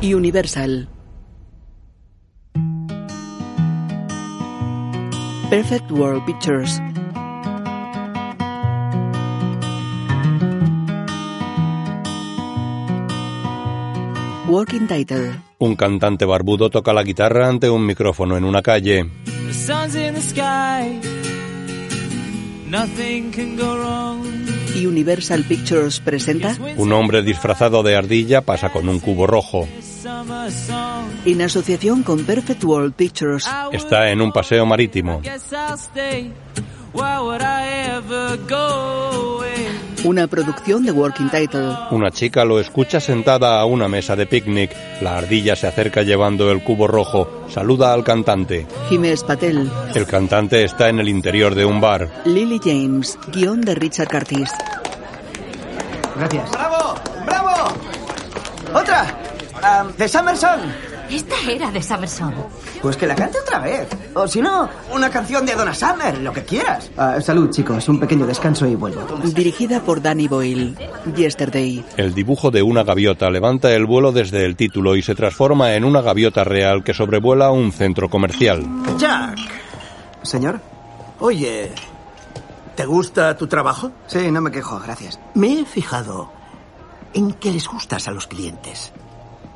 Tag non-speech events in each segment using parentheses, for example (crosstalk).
Universal. Perfect World Pictures. Working Title. Un cantante barbudo toca la guitarra ante un micrófono en una calle. Y Universal Pictures presenta Un hombre disfrazado de ardilla pasa con un cubo rojo. En asociación con Perfect World Pictures. Está en un paseo marítimo. Una producción de Working Title. Una chica lo escucha sentada a una mesa de picnic. La ardilla se acerca llevando el cubo rojo. Saluda al cantante. Jiménez Patel. El cantante está en el interior de un bar. Lily James. Guión de Richard Curtis. Gracias. ¡Bravo! ¡Bravo! ¡Otra! Ah, ¡De Summerson! Esta era de Summerson. Pues que la cante otra vez. O si no, una canción de Donna Summer, lo que quieras. Ah, salud, chicos. Un pequeño descanso y vuelvo. Dirigida por Danny Boyle. Yesterday. El dibujo de una gaviota levanta el vuelo desde el título y se transforma en una gaviota real que sobrevuela un centro comercial. Jack, ¿Señor? oye, ¿te gusta tu trabajo? Sí, no me quejo, gracias. Me he fijado en que les gustas a los clientes.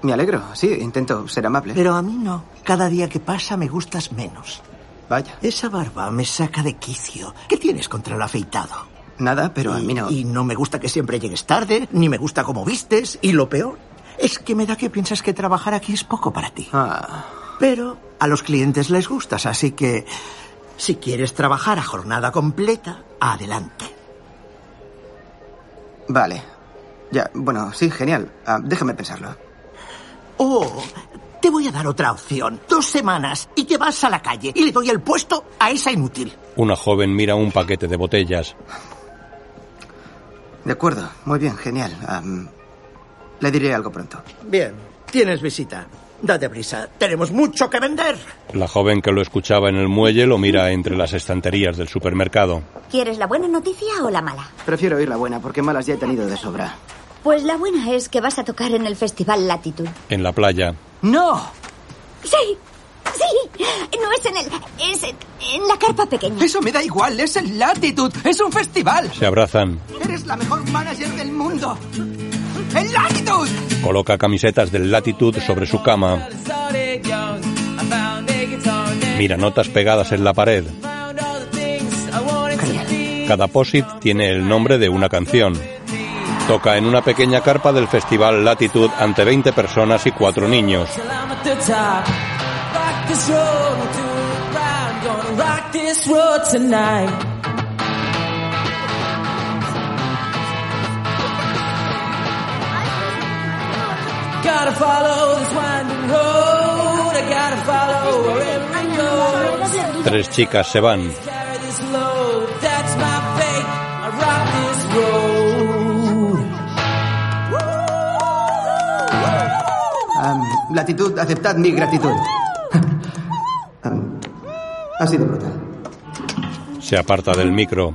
Me alegro. Sí, intento ser amable. Pero a mí no. Cada día que pasa me gustas menos. Vaya. Esa barba me saca de quicio. ¿Qué tienes contra el afeitado? Nada, pero a mí no. y no me gusta que siempre llegues tarde, ni me gusta cómo vistes, y lo peor es que me da que piensas que trabajar aquí es poco para ti. Ah, Pero a los clientes les gustas, así que si quieres trabajar a jornada completa, adelante. vale. Ya, bueno, sí, genial. Ah, déjame pensarlo. Oh, te voy a dar otra opción. Dos semanas y te vas a la calle y le doy el puesto a esa inútil. Una joven mira un paquete de botellas. De acuerdo. Muy bien, genial. Le diré algo pronto. Bien, tienes visita. Date prisa, tenemos mucho que vender. La joven que lo escuchaba en el muelle lo mira entre las estanterías del supermercado. ¿Quieres la buena noticia o la mala? Prefiero oír la buena porque malas ya he tenido de sobra. Pues la buena es que vas a tocar en el Festival Latitud. En la playa, ¡No! Sí, sí. No es en el... Es en, en la carpa pequeña. Eso me da igual. Es el Latitude. Es un festival. se abrazan. Eres la mejor manager del mundo. ¡El Latitude! Coloca camisetas del Latitude sobre su cama. Mira notas pegadas en la pared. Cada posit tiene el nombre de una canción. Toca en una pequeña carpa del festival Latitude ante 20 personas y 4 niños. Till I'm at the Aceptad mi gratitud. Ha sido brutal. Se aparta del micro.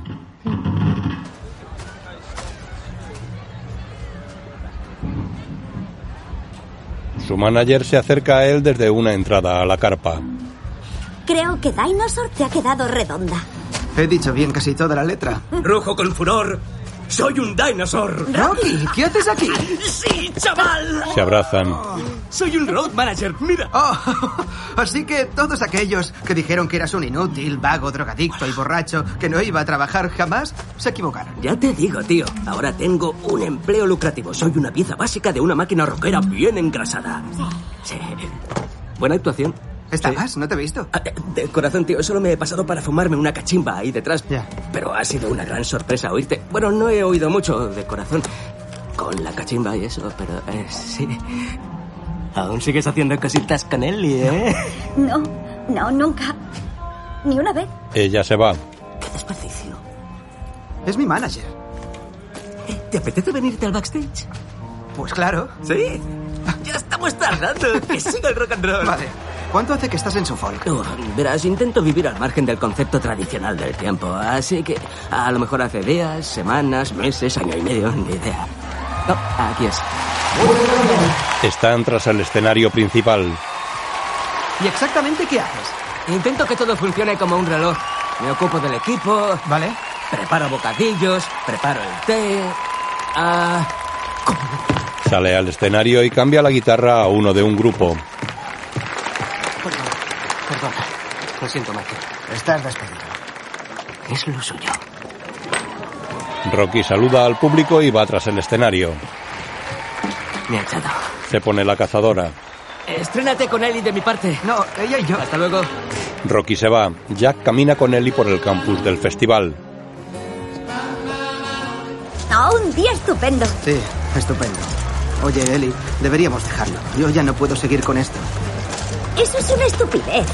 Su manager se acerca a él desde una entrada a la carpa. Creo que Dinosaur te ha quedado redonda. He dicho bien casi toda la letra. Rujo con furor. Soy un dinosaur. Rocky, ¿qué haces aquí? Sí, chaval. Se abrazan. Soy un road manager. Mira. Oh, (laughs) así que todos aquellos que dijeron que eras un inútil, vago, drogadicto y borracho, que no iba a trabajar jamás, se equivocaron. Ya te digo, tío. Ahora tengo un empleo lucrativo. Soy una pieza básica de una máquina rockera bien engrasada. Sí. Buena actuación. ¿Estabas? No te he visto. Ah, De corazón, tío, solo me he pasado para fumarme una cachimba ahí detrás. Ya. Pero ha sido una gran sorpresa oírte. Bueno, no he oído mucho de corazón con la cachimba y eso, pero eh, sí. Aún sigues haciendo cositas con él, ¿eh? No, no, nunca. Ni una vez. Ella se va. Qué desperdicio. Es mi manager. ¿Te apetece venirte al backstage? Pues claro. ¿Sí? Ya estamos tardando. Que siga el rock and roll. Vale. ¿Cuánto hace que estás en Suffolk? Uh, verás, intento vivir al margen del concepto tradicional del tiempo, así que a lo mejor hace días, semanas, meses, año y medio, (laughs) ni idea. Oh, aquí es. Están tras el escenario principal. ¿Y exactamente qué haces? Intento que todo funcione como un reloj. Me ocupo del equipo, ¿Vale? preparo bocadillos, preparo el té. Ah, Sale al escenario y cambia la guitarra a uno de un grupo. Lo siento, Michael. Estás despedido. Es lo suyo. Rocky saluda al público y va tras el escenario. Me ha echado. Se pone la cazadora. Estrénate con Ellie de mi parte. No, ella y yo. Hasta luego. Rocky se va. Jack camina con Ellie por el campus del festival. Oh, un día estupendo. Sí, estupendo. Oye, Eli, deberíamos dejarlo. Yo ya no puedo seguir con esto. Eso es una estupidez.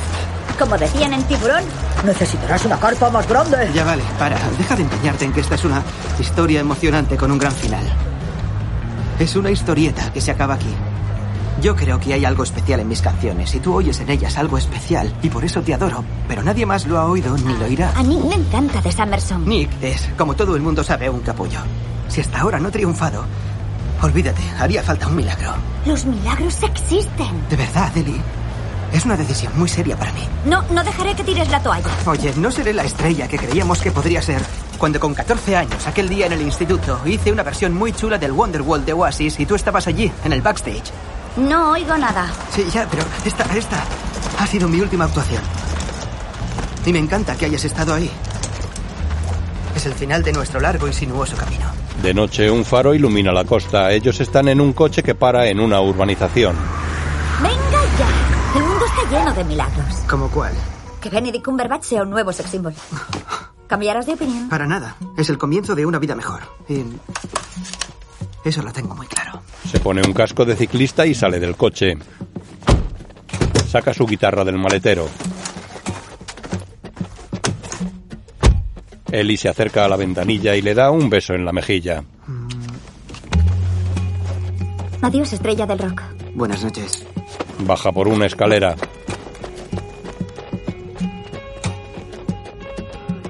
Como decían en Tiburón, necesitarás una carpa más grande. Ya vale, para. Deja de empeñarte en que esta es una historia emocionante con un gran final. Es una historieta que se acaba aquí. Yo creo que hay algo especial en mis canciones y tú oyes en ellas algo especial y por eso te adoro, pero nadie más lo ha oído ni lo oirá. A Nick le encanta de Summerson. Nick es, como todo el mundo sabe, un capullo. Si hasta ahora no he triunfado, olvídate, haría falta un milagro. Los milagros existen. De verdad, Eli. Es una decisión muy seria para mí. No, no dejaré que tires la toalla. Oye, no seré la estrella que creíamos que podría ser. Cuando con 14 años, aquel día en el instituto, hice una versión muy chula del Wonderwall de Oasis y tú estabas allí, en el backstage. No oigo nada. Sí, ya, pero esta, esta ha sido mi última actuación. Y me encanta que hayas estado ahí. Es el final de nuestro largo y sinuoso camino. De noche un faro ilumina la costa. Ellos están en un coche que para en una urbanización. Lleno de milagros. ¿Como cuál? Que Benedict Cumberbatch sea un nuevo sex symbol. ¿Cambiarás de opinión? Para nada. Es el comienzo de una vida mejor. Y eso lo tengo muy claro. Se pone un casco de ciclista y sale del coche. Saca su guitarra del maletero. Ellie se acerca a la ventanilla y le da un beso en la mejilla. Adiós, estrella del rock. Buenas noches. Baja por una escalera.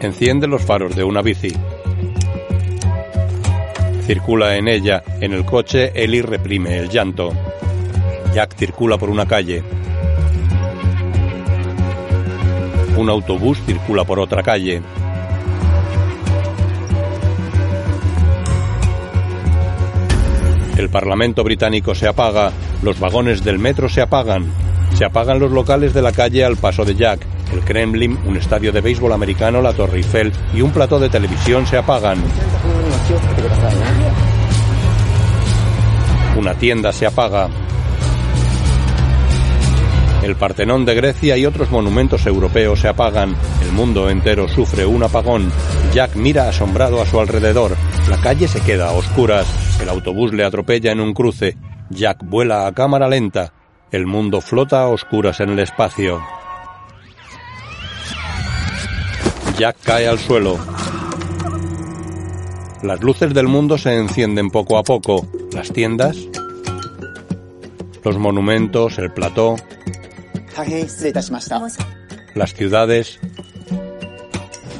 Enciende los faros de una bici. Circula en ella. En el coche, Ellie reprime el llanto. Jack circula por una calle. Un autobús circula por otra calle. El Parlamento británico se apaga, los vagones del metro se apagan, se apagan los locales de la calle al paso de Jack, el Kremlin, un estadio de béisbol americano, la Torre Eiffel y un plató de televisión se apagan. Una tienda se apaga. El Partenón de Grecia y otros monumentos europeos se apagan. El mundo entero sufre un apagón. Jack mira asombrado a su alrededor. La calle se queda a oscuras. El autobús le atropella en un cruce. Jack vuela a cámara lenta. El mundo flota a oscuras en el espacio. Jack cae al suelo. Las luces del mundo se encienden poco a poco. Las tiendas, los monumentos, el plató, las ciudades,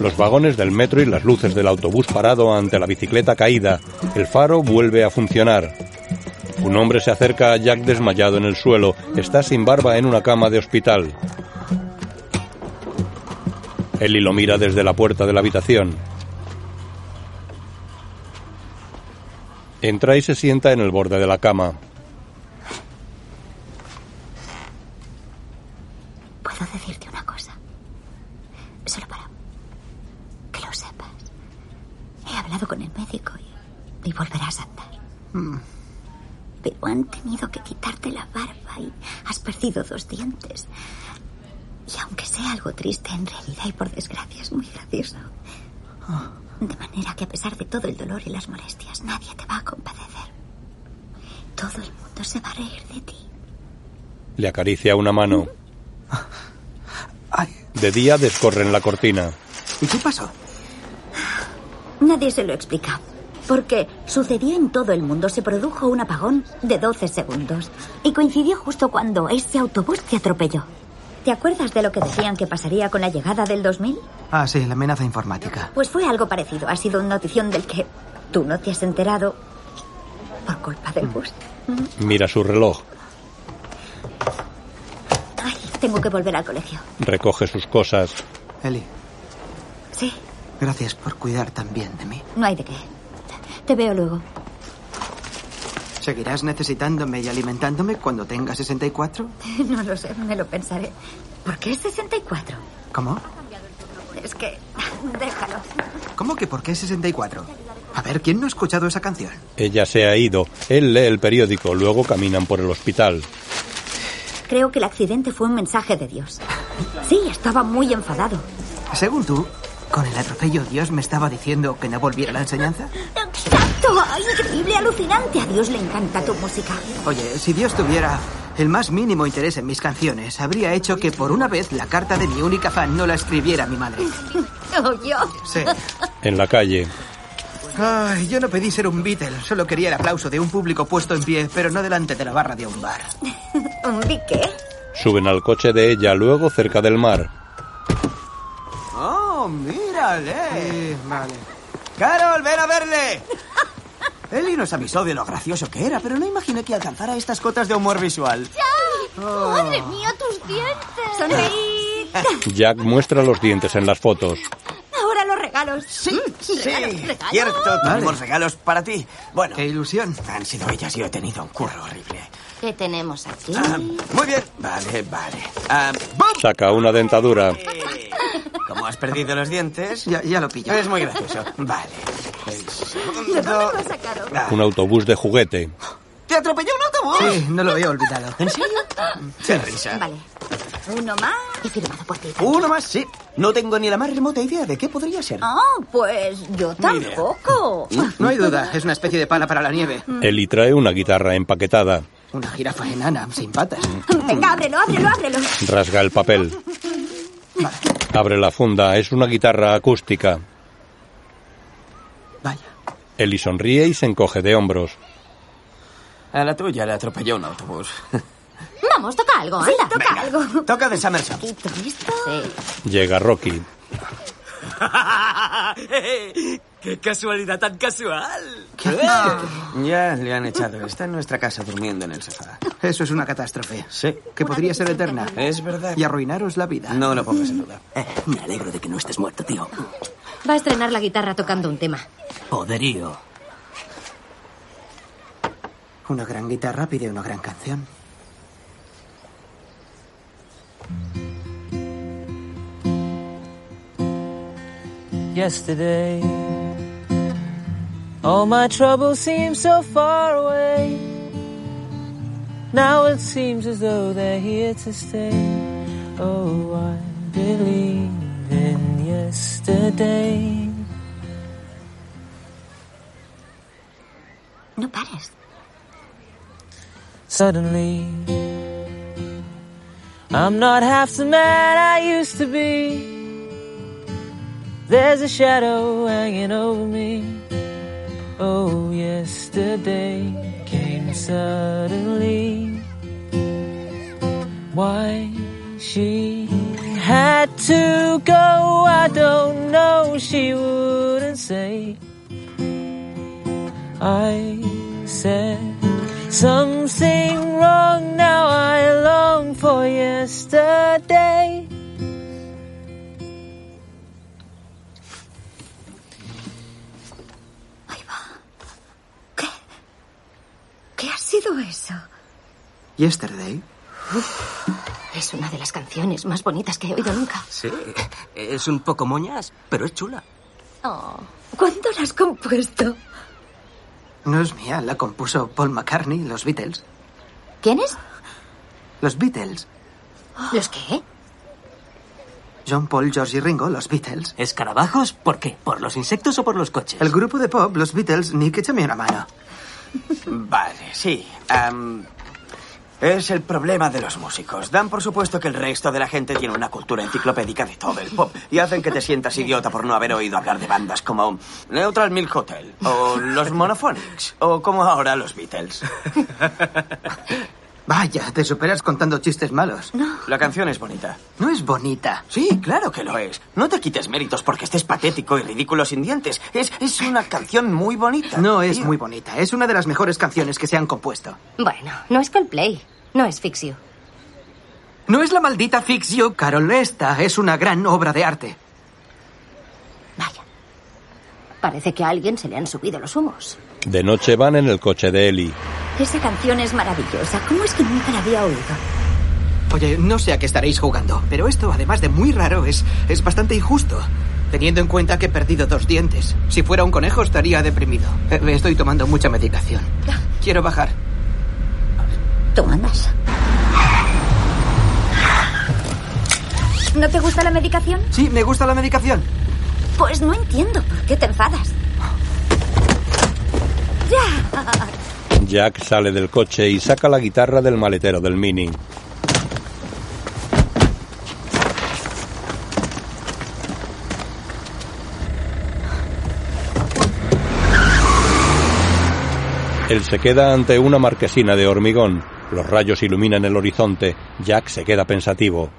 los vagones del metro y las luces del autobús parado ante la bicicleta caída. El faro vuelve a funcionar. Un hombre se acerca a Jack desmayado en el suelo. Está sin barba en una cama de hospital. Ellie lo mira desde la puerta de la habitación. Entra y se sienta en el borde de la cama. Puedo decirte una cosa. Solo para que lo sepas. He hablado con el médico y, y volverás a andar. Mm. Pero han tenido que quitarte la barba y has perdido dos dientes. Y aunque sea algo triste, en realidad y por desgracia es muy gracioso. De manera que a pesar de todo el dolor y las molestias, nadie te va a compadecer. Todo el mundo se va a reír de ti. Le acaricia una mano. De día descorren la cortina. ¿Y qué pasó? Nadie se lo explica. Porque sucedió en todo el mundo. Se produjo un apagón de 12 segundos. Y coincidió justo cuando ese autobús te atropelló. ¿Te acuerdas de lo que decían que pasaría con la llegada del 2000? Ah, sí, la amenaza informática. Pues fue algo parecido. Ha sido una notición del que tú no te has enterado por culpa del bus. Mira su reloj. Ay, tengo que volver al colegio. Recoge sus cosas. Eli, Sí, gracias por cuidar tan bien de mí. no hay de qué. Te veo luego. ¿Seguirás necesitándome y alimentándome cuando tenga 64? (laughs) No lo sé, me lo pensaré. ¿Por qué 64? ¿Cómo? Es que... Déjalo. ¿Cómo que por qué 64? A ver, ¿quién no ha escuchado esa canción? Ella se ha ido. Él lee el periódico. Luego caminan por el hospital. Creo que el accidente fue un mensaje de Dios. Sí, estaba muy enfadado. Según tú, con el atropello Dios me estaba diciendo que no volviera a la enseñanza. ¡Ay, increíble, alucinante! A Dios le encanta tu música. Oye, si Dios tuviera el más mínimo interés en mis canciones, habría hecho que por una vez la carta de mi única fan no la escribiera mi madre. (laughs) ¿O yo? Sí. En la calle. Ay, yo no pedí ser un Beatle, solo quería el aplauso de un público puesto en pie, pero no delante de la barra de un bar. (laughs) ¿Un biqué? Suben al coche de ella, luego cerca del mar. ¡Oh, mírale! Sí, vale. ¡Carol, ven a verle! (laughs) Eli nos avisó de lo gracioso que era, pero no imaginé que alcanzara estas cotas de humor visual. ¡Madre mía, tus dientes! ¡Sonreíd! Jack muestra los dientes en las fotos. Ahora los regalos. Sí, sí, Regalos, regalos. cierto, Vale. tenemos regalos para ti. Bueno, ¡Qué ilusión! han sido ellas y yo he tenido un curro horrible. ¿Qué tenemos aquí? Ah, muy bien, vale, vale. Ah, ¡bum! Saca una dentadura. Como has perdido los dientes, Ya, ya lo pillo. es muy gracioso. Vale. ¿De dónde lo has sacado? Ah, Un autobús de juguete. ¿Te atropelló un autobús? Sí, no lo había olvidado. ¿En serio? Qué risa. Vale. Uno más y firmado por ti. Uno más, sí. No tengo ni la más remota idea de qué podría ser. Ah, pues yo tampoco. No hay duda, es una especie de pala para la nieve. Eli trae una guitarra empaquetada. Una jirafa enana, sin patas. Venga, ábrelo, ábrelo, ábrelo. Rasga el papel. Abre la funda. Es una guitarra acústica. Vaya. Eli sonríe y se encoge de hombros. A la tuya le atropelló un autobús. Vamos, toca algo, anda. toca algo. Toca de Summerson. Llega Rocky. (laughs) ¡Qué casualidad tan casual! Ya le han echado. Está en nuestra casa durmiendo en el sofá. Eso es una catástrofe. Sí. Que podría ser eterna. Es verdad. Y arruinaros la vida. No lo pongas en duda. (laughs) Eh, me alegro de que no estés muerto, tío. Va a estrenar la guitarra tocando un tema. Poderío. Una gran guitarra pide una gran canción. Yesterday. All my troubles seem so far away. Now it seems as though they're here to stay. Oh, I believe in yesterday. No pares. Suddenly, I'm not half the man I used to be. There's a shadow hanging over me. Oh, yesterday came suddenly. Why she had to go, I don't know. She wouldn't say. I said something wrong. Now I long for yesterday. ¿Qué ha sido eso? Yesterday. Es una de las canciones más bonitas que he oído nunca. Sí, es un poco moñas, pero es chula. Oh, ¿Cuándo la has compuesto? No es mía, la compuso Paul McCartney, los Beatles. ¿Quién es? Los Beatles. ¿Los qué? John Paul, George y Ringo, los Beatles. ¿Escarabajos? ¿Por qué? ¿Por los insectos o por los coches? El grupo de pop, los Beatles, Nick, échame una mano. Vale, sí. Es el problema de los músicos. Dan por supuesto que el resto de la gente tiene una cultura enciclopédica de todo el pop y hacen que te sientas idiota por no haber oído hablar de bandas como Neutral Milk Hotel o los Monophonics o como ahora los Beatles. (laughs) Vaya, te superas contando chistes malos. No. La canción es bonita. No es bonita. Sí, claro que lo es. No te quites méritos porque estés patético y ridículo sin dientes. Es, es una canción muy bonita. No es tío. muy bonita. Es una de las mejores canciones que se han compuesto. Bueno, no es Coldplay. No es Fix You. No es la maldita Fix You, Carol. Esta es una gran obra de arte. Parece que a alguien se le han subido los humos. De noche van en el coche de Ellie. Esa canción es maravillosa. ¿Cómo es que nunca la había oído? Oye, no sé a qué estaréis jugando, pero esto, además de muy raro, es, es bastante injusto. Teniendo en cuenta que he perdido dos dientes. Si fuera un conejo estaría deprimido. Eh, Estoy tomando mucha medicación. Quiero bajar. Tú andas. ¿No te gusta la medicación? Sí, me gusta la medicación. Pues no entiendo por qué te enfadas. Jack sale del coche y saca la guitarra del maletero del Mini. Él se queda ante una marquesina de hormigón. Los rayos iluminan el horizonte. Jack se queda pensativo.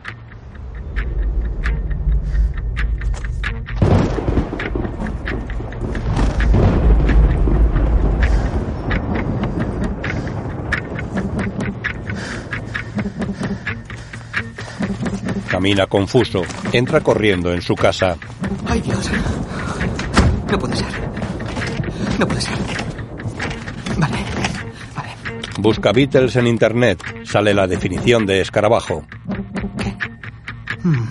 Camina confuso. Entra corriendo en su casa. Ay, Dios. No puede ser. No puede ser. Vale. Busca Beatles en internet. Sale la definición de escarabajo. Hmm.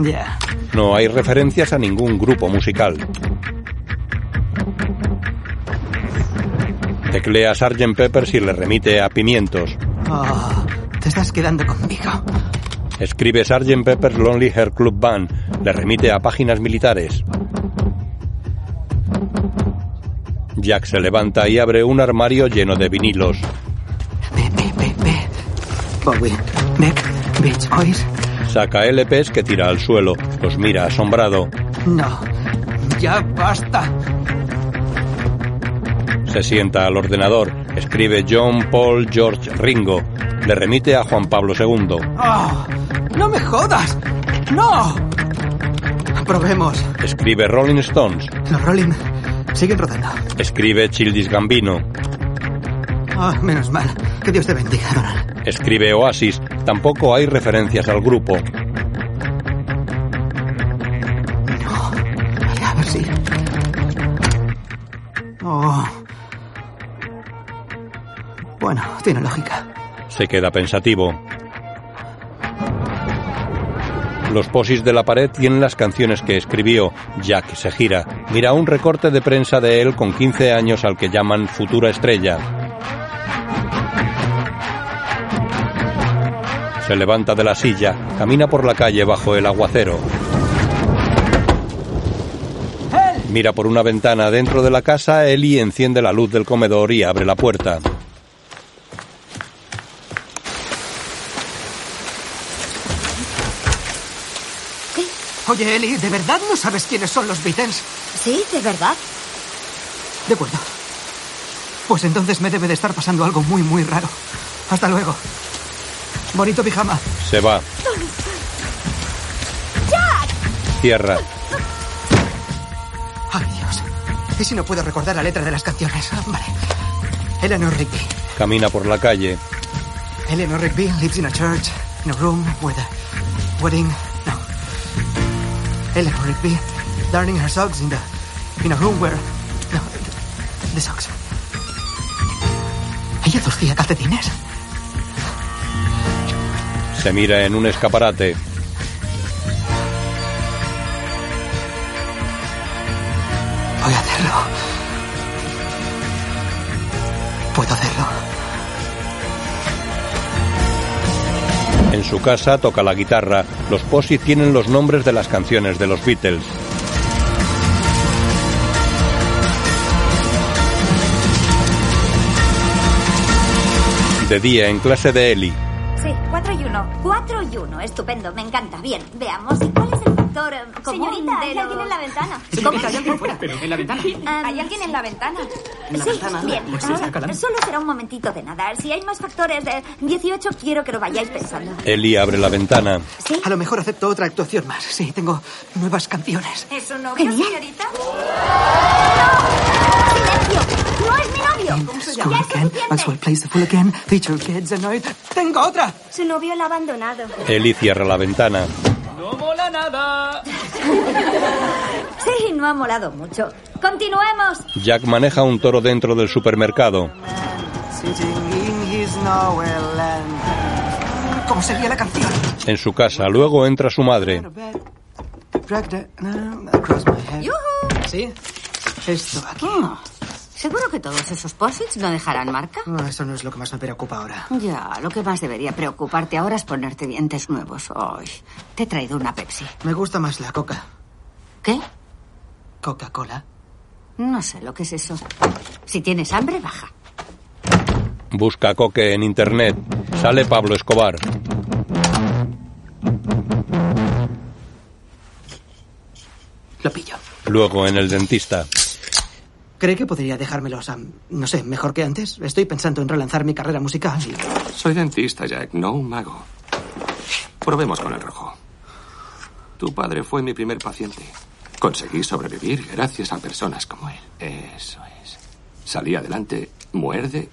(laughs) Ya. No hay referencias a ningún grupo musical. Teclea Sgt. Peppers y le remite a Pimientos. Oh, te estás quedando conmigo. Escribe Sgt. Pepper's Lonely Heart Club Band. Le remite a páginas militares. Jack se levanta y abre un armario lleno de vinilos. Bowie, Beck, Beach Boys. Saca LPs que tira al suelo. Los mira asombrado. No. Ya basta. Se sienta al ordenador. Escribe John Paul George Ringo. Le remite a Juan Pablo II. Oh, ¡No me jodas! ¡No! Probemos. Escribe Rolling Stones. Los Rolling siguen rodando. Escribe Childish Gambino. Ah, menos mal. Que Dios te bendiga, Donald. Escribe Oasis. Tampoco hay referencias al grupo. Tiene lógica. Se queda pensativo. Los posis de la pared tienen las canciones que escribió. Jack se gira. Mira un recorte de prensa de él con 15 años al que llaman futura estrella. Se levanta de la silla, camina por la calle bajo el aguacero. Mira por una ventana dentro de la casa, Ellie enciende la luz del comedor y abre la puerta. Oye, Eli, ¿de verdad no sabes quiénes son los Beatles? Sí, de verdad. De acuerdo. Pues entonces me debe de estar pasando algo muy, muy raro. Hasta luego. Bonito pijama. Se va. Cierra. Ay, Dios. ¿Y si no puedo recordar la letra de las canciones? Vale. Eleanor Rigby. Camina por la calle. Eleanor Rigby lives in a church, in a room with a wedding. Eleanor Rigby darning her socks in the in a room where no the, the socks. Ella torcía calcetines. Se mira en un escaparate. Voy a hacerlo. Puedo hacerlo. En su casa toca la guitarra. Los posi tienen los nombres de las canciones de los Beatles. De día en clase de Eli. Sí, 4 y 1. 4 y 1, estupendo, me encanta. Bien, veamos. ¿Cuál es el factor eh, común Señorita, de hay los- alguien en la ventana. Señorita, hay alguien fuera, pero en la ventana. (laughs) Ah, Hay alguien en la ventana. En la sí, ventana. bien. Ahora, calando. solo será un momentito de nada. Si hay más factores de 18, quiero que lo vayáis pensando. Ellie abre la ventana. ¿Sí? A lo mejor acepto otra actuación más. Sí, tengo nuevas canciones. ¿Es su novio, señorita? ¡Silencio! ¡No es mi novio! ¿Cómo se llama? ¡Ya es again. Maxwell plays the fool again. Feature kids annoyed. ¡Tengo otra! Su novio la ha abandonado. Ellie cierra la ventana. ¡No mola nada! (laughs) Sí, no ha molado mucho. ¡Continuemos! Jack maneja un toro dentro del supermercado. ¿Cómo sería la canción? En su casa, luego entra su madre. ¿Sí? Esto aquí. Oh, ¿Seguro que todos esos posits no dejarán marca? Ah, eso no es lo que más me preocupa ahora. Ya, lo que más debería preocuparte ahora es ponerte dientes nuevos. Ay, te he traído una Pepsi. Me gusta más la coca. ¿Qué? Coca-Cola. No sé lo que es eso. Si tienes hambre, baja. Busca coque en internet. Sale Pablo Escobar. Lo pillo. Luego en el dentista. ¿Cree que podría dejármelos, am, no sé, mejor que antes? Estoy pensando en relanzar mi carrera musical y... Soy dentista, Jack, no un mago. Probemos con el rojo. Tu padre fue mi primer paciente. Conseguí sobrevivir gracias a personas como él. Eso es. Salí adelante, muerde,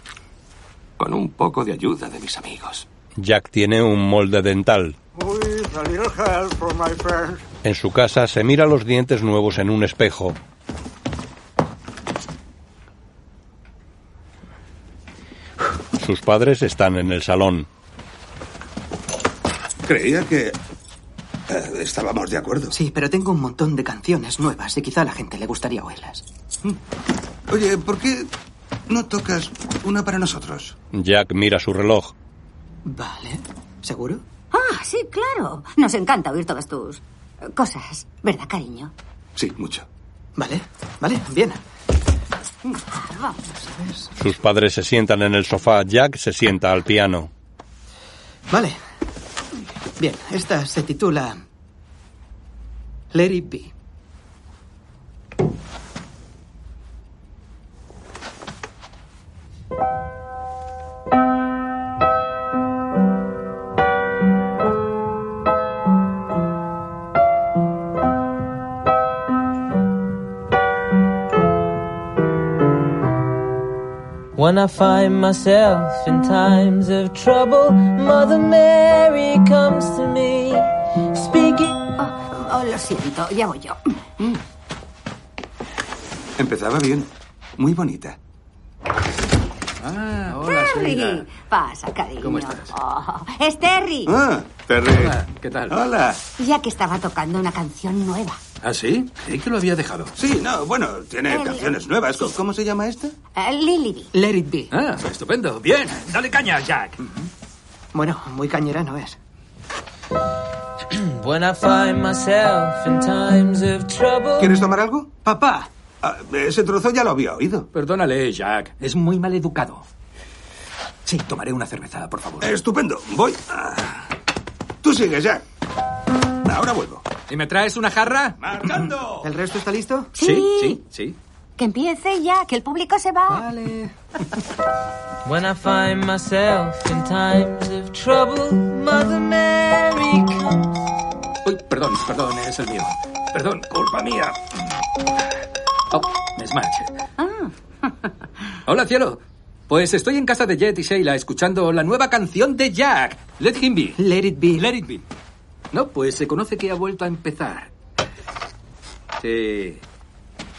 con un poco de ayuda de mis amigos. Jack tiene un molde dental. En su casa se mira los dientes nuevos en un espejo. Sus padres están en el salón. Creía que eh, estábamos de acuerdo. Sí, pero tengo un montón de canciones nuevas y quizá a la gente le gustaría oírlas. Oye, ¿por qué no tocas una para nosotros? Jack mira su reloj. Vale. ¿Seguro? Ah, sí, claro. Nos encanta oír todas tus eh, cosas, ¿verdad, cariño? Sí, mucho. Vale, vale, bien. Sus padres se sientan en el sofá. Jack se sienta al piano. Vale. Bien, esta se titula Let It When I find myself in times of trouble, Mother Mary comes to me, speaking. Oh, oh, lo siento, ya voy yo. Empezaba bien. Muy bonita. Ah, Terry, pasa, cariño. ¿Cómo estás? Oh, es Terry. Ah, Terry. Hola, ¿qué tal? Hola. Ya que estaba tocando una canción nueva. ¿Ah, sí? Creí que lo había dejado. Sí, no, bueno, tiene El- canciones nuevas. ¿Cómo- ¿Cómo se llama esta? Eh, Lily. Let It Be. Ah, estupendo. Bien, dale caña, Jack. Bueno, muy cañera no es. When I find myself in times of trouble. ¿Quieres tomar algo? Papá, Ah, ese trozo ya lo había oído. Perdónale, Jack. Es muy mal educado. Sí, tomaré una cerveza, por favor. Estupendo. Voy. Ah. Tú sigues ya. Ahora vuelvo. ¿Y me traes una jarra? ¡Marchando! (clears throat) ¿el resto está listo? Sí. sí, sí. Que empiece ya, que el público se va. Vale. (laughs) When I find myself in times of trouble, Mother Mary comes. Uy, perdón, perdón, es el mío. Perdón, culpa mía. Oh, me esmarche. (laughs) Hola, cielo. Pues estoy en casa de Jet y Sheila escuchando la nueva canción de Jack. Let him be. Let It Be. Let it be. No, pues se conoce que ha vuelto a empezar. Sí.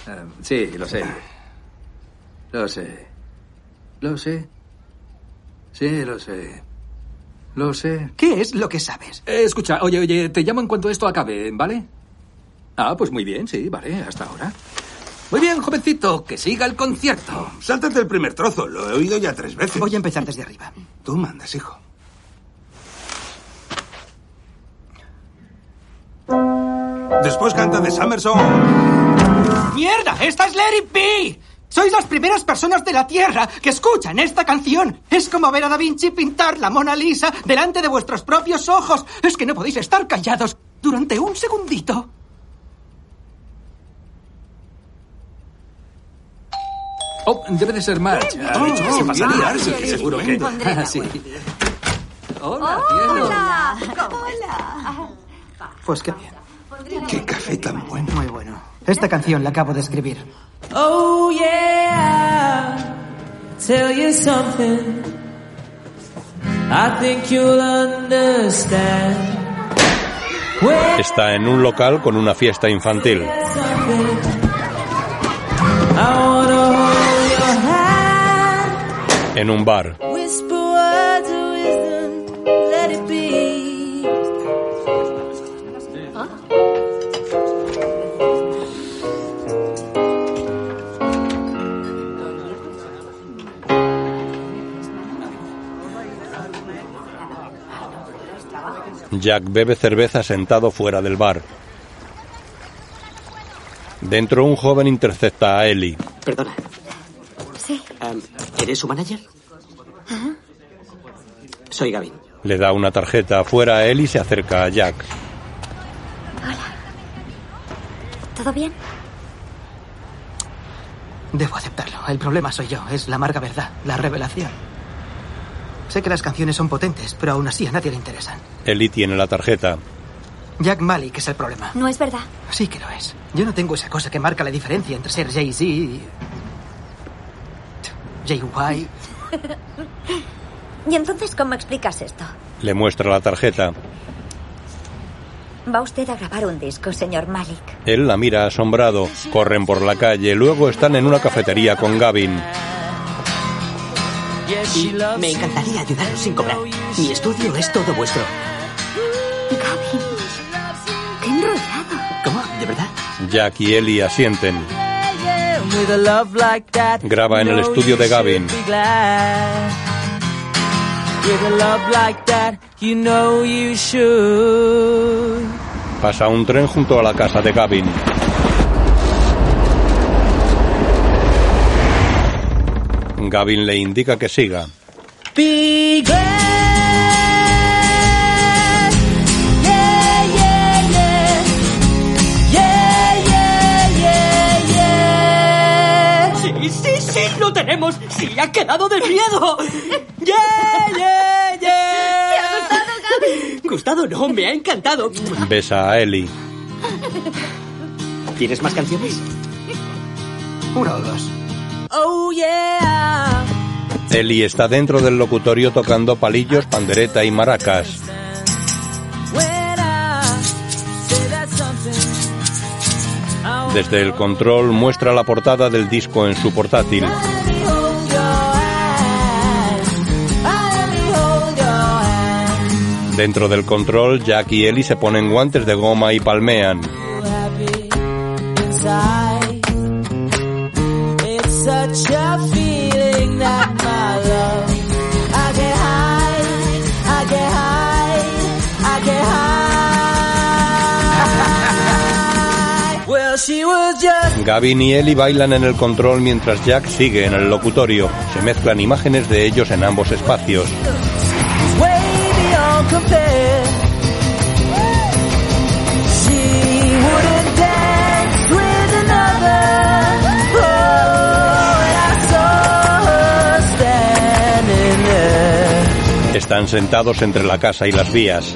Ah, sí, lo sé. Lo sé. Lo sé. Sí, lo sé. Lo sé. ¿Qué es lo que sabes? Eh, escucha, oye, oye, te llamo en cuanto esto acabe, ¿vale? Ah, pues muy bien, sí, vale, hasta ahora. Muy bien, jovencito, que siga el concierto. Sáltate el primer trozo. Lo he oído ya tres veces. Voy a empezar desde arriba. Tú mandas, hijo. Después canta de Summer Song. ¡Mierda! ¡Esta es It Be! Sois las primeras personas de la Tierra que escuchan esta canción. Es como ver a Da Vinci pintar la Mona Lisa delante de vuestros propios ojos. Es que no podéis estar callados durante un segundito. Oh, debe de ser Marge. Ha dicho que se pasaría. bien, Sí, Seguro que... Ah, sí. Hola, Hola. Hola. Pues qué bien. Qué café tan bueno. Muy bueno. Esta canción la acabo de escribir. Oh yeah, tell you something. I think you'll understand. Está en un local con una fiesta infantil. I En un bar. Jack bebe cerveza sentado fuera del bar. Dentro un joven intercepta a Ellie. Perdona. ¿Eres su manager? Soy Gavin. Le da una tarjeta. Fuera Ellie se acerca a Jack. ¿Todo bien? Debo aceptarlo. El problema soy yo. Es la amarga verdad, la revelación. Sé que las canciones son potentes, pero aún así a nadie le interesan. Ellie tiene la tarjeta. Jack Malik es el problema. No es verdad. Sí que lo es. Yo no tengo esa cosa que marca la diferencia entre ser Jay-Z y... Jay-Y. (laughs) ¿Y entonces cómo explicas esto? Le muestra la tarjeta. Va usted a grabar un disco, señor Malik. Él la mira asombrado. Corren por la calle. Luego están en una cafetería con Gavin. Y me encantaría ayudaros sin cobrar. Mi estudio es todo vuestro. Gavin. Qué enrollado. ¿Cómo? ¿De verdad? Jack y Ellie asienten. Graba en el estudio de Gavin. should be glad. With a love like that, you know you should. Pasa un tren junto a la casa de Gavin. Gavin le indica que siga. Be glad. Tenemos. Sí, ha quedado de miedo. ¡Yeah, yeah, yeah! ¿Te ha gustado, Gaby? Gustado, no, me ha encantado. Besa a Ellie. ¿Tienes más canciones? Uno o dos. Oh, yeah. Ellie está dentro del locutorio tocando palillos, pandereta y maracas. Desde el control muestra la portada del disco en su portátil. Dentro del control, Jack y Ellie se ponen guantes de goma y palmean. Gavin y Ellie bailan en el control mientras Jack sigue en el locutorio. Se mezclan imágenes de ellos en ambos espacios. Way beyond compare. She wouldn't dance with another. Oh, and I saw her standing there. Están sentados entre la casa y las vías.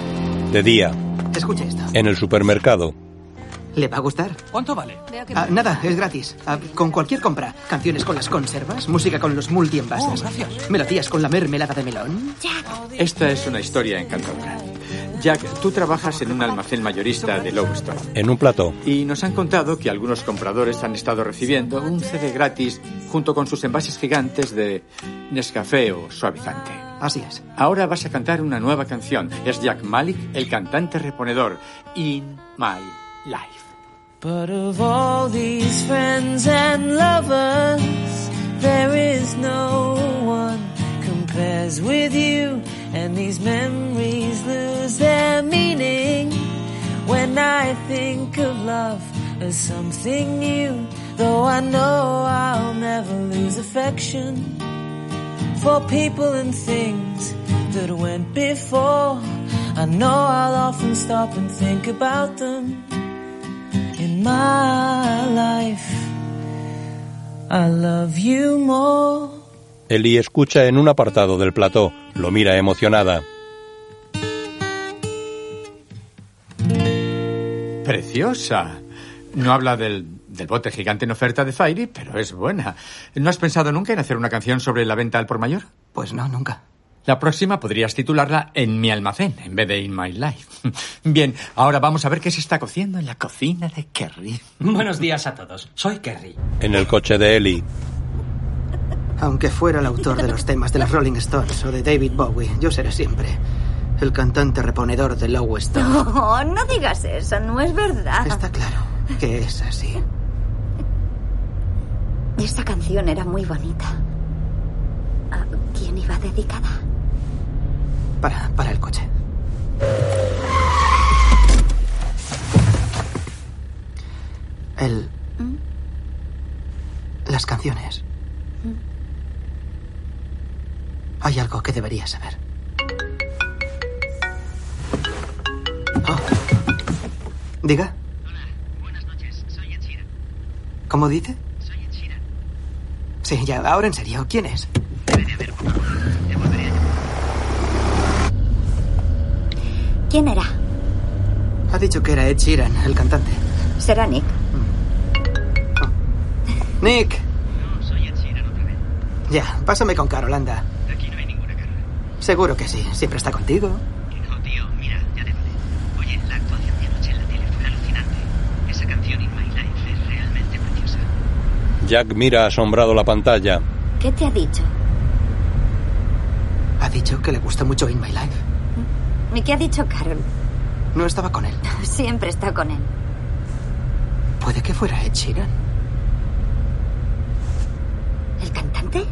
De día, Escucha esto. en el supermercado. ¿Le va a gustar? ¿Cuánto vale? Ah, nada, es gratis. Ah, con cualquier compra. Canciones con las conservas, música con los multienvases. Oh, gracias. Melodías con la mermelada de melón. Esta es una historia encantadora. Jack, tú trabajas en un almacén mayorista de Lowstone. En un plató, Y nos han contado que algunos compradores han estado recibiendo un CD gratis junto con sus envases gigantes de Nescafé o suavizante. Así es. Ahora vas a cantar una nueva canción. Es Jack Malik, el cantante reponedor. In My Life. But of all these friends and lovers, there is no one compares with you, and these memories lose their meaning when I think of love as something new. Though I know I'll never lose affection for people and things that went before. I know I'll often stop and think about them in my life. I love you more. Ellie escucha en un apartado del plató, lo mira emocionada. Preciosa. No habla del, del bote gigante en oferta de Fairy, pero es buena. ¿No has pensado nunca en hacer una canción sobre la venta al por mayor? Pues no, nunca. La próxima podrías titularla En mi almacén, en vez de In My Life. (laughs) Bien, ahora vamos a ver qué se está cociendo en la cocina de Kerry. (laughs) Buenos días a todos. Soy Kerry. En el coche de Ellie, Aunque fuera el autor de los temas de los Rolling Stones o de David Bowie, yo seré siempre el cantante reponedor de Low Stone. (laughs) No, no digas eso, no es verdad. Está claro que es así. Esta canción era muy bonita. ¿A quién iba dedicada? Para, para el coche. El. Las canciones. Hay algo que deberías saber. Oh. Diga. Buenas noches, soy Ed Sheeran. ¿Cómo dice? Soy Ed Sheeran. Sí, ya, ahora en serio. ¿Quién es? ¿Quién era? Ha dicho que era Ed Sheeran, el cantante. ¿Será Nick? Nick. No, soy Ed Sheeran otra vez. Ya, pásame con Carol, anda. Aquí no hay ninguna cara. Seguro que sí. Siempre está contigo. No, tío, mira, ya te vale. Oye, la actuación de anoche en la tele fue alucinante. Esa canción In My Life es realmente preciosa. Jack mira asombrado la pantalla. ¿Qué te ha dicho? Ha dicho que le gusta mucho In My Life. ¿Y qué ha dicho Carol? No estaba con él. (laughs) Siempre está con él. Puede que fuera Ed Sheeran. ¿El cantante?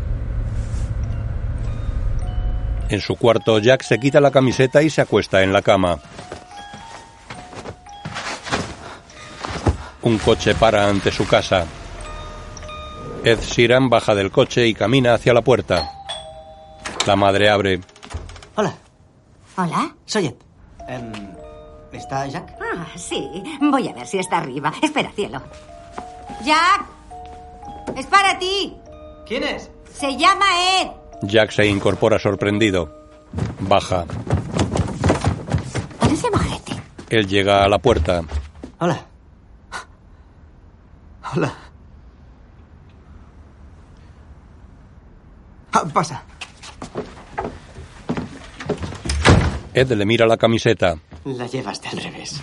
En su cuarto, Jack se quita la camiseta y se acuesta en la cama. Un coche para ante su casa. Ed Sheeran baja del coche y camina hacia la puerta. La madre abre. Hola, ¿Hola? soy Ed. Em, ¿Está Jack? Ah, sí. Voy a ver si está arriba. Espera, cielo. Jack. Es para ti. ¿Quién es? Se llama Ed. Jack se incorpora sorprendido. Baja. Parece majete. Él llega a la puerta. Hola. Hola. Ah, pasa. Ed le mira la camiseta. La llevaste al revés.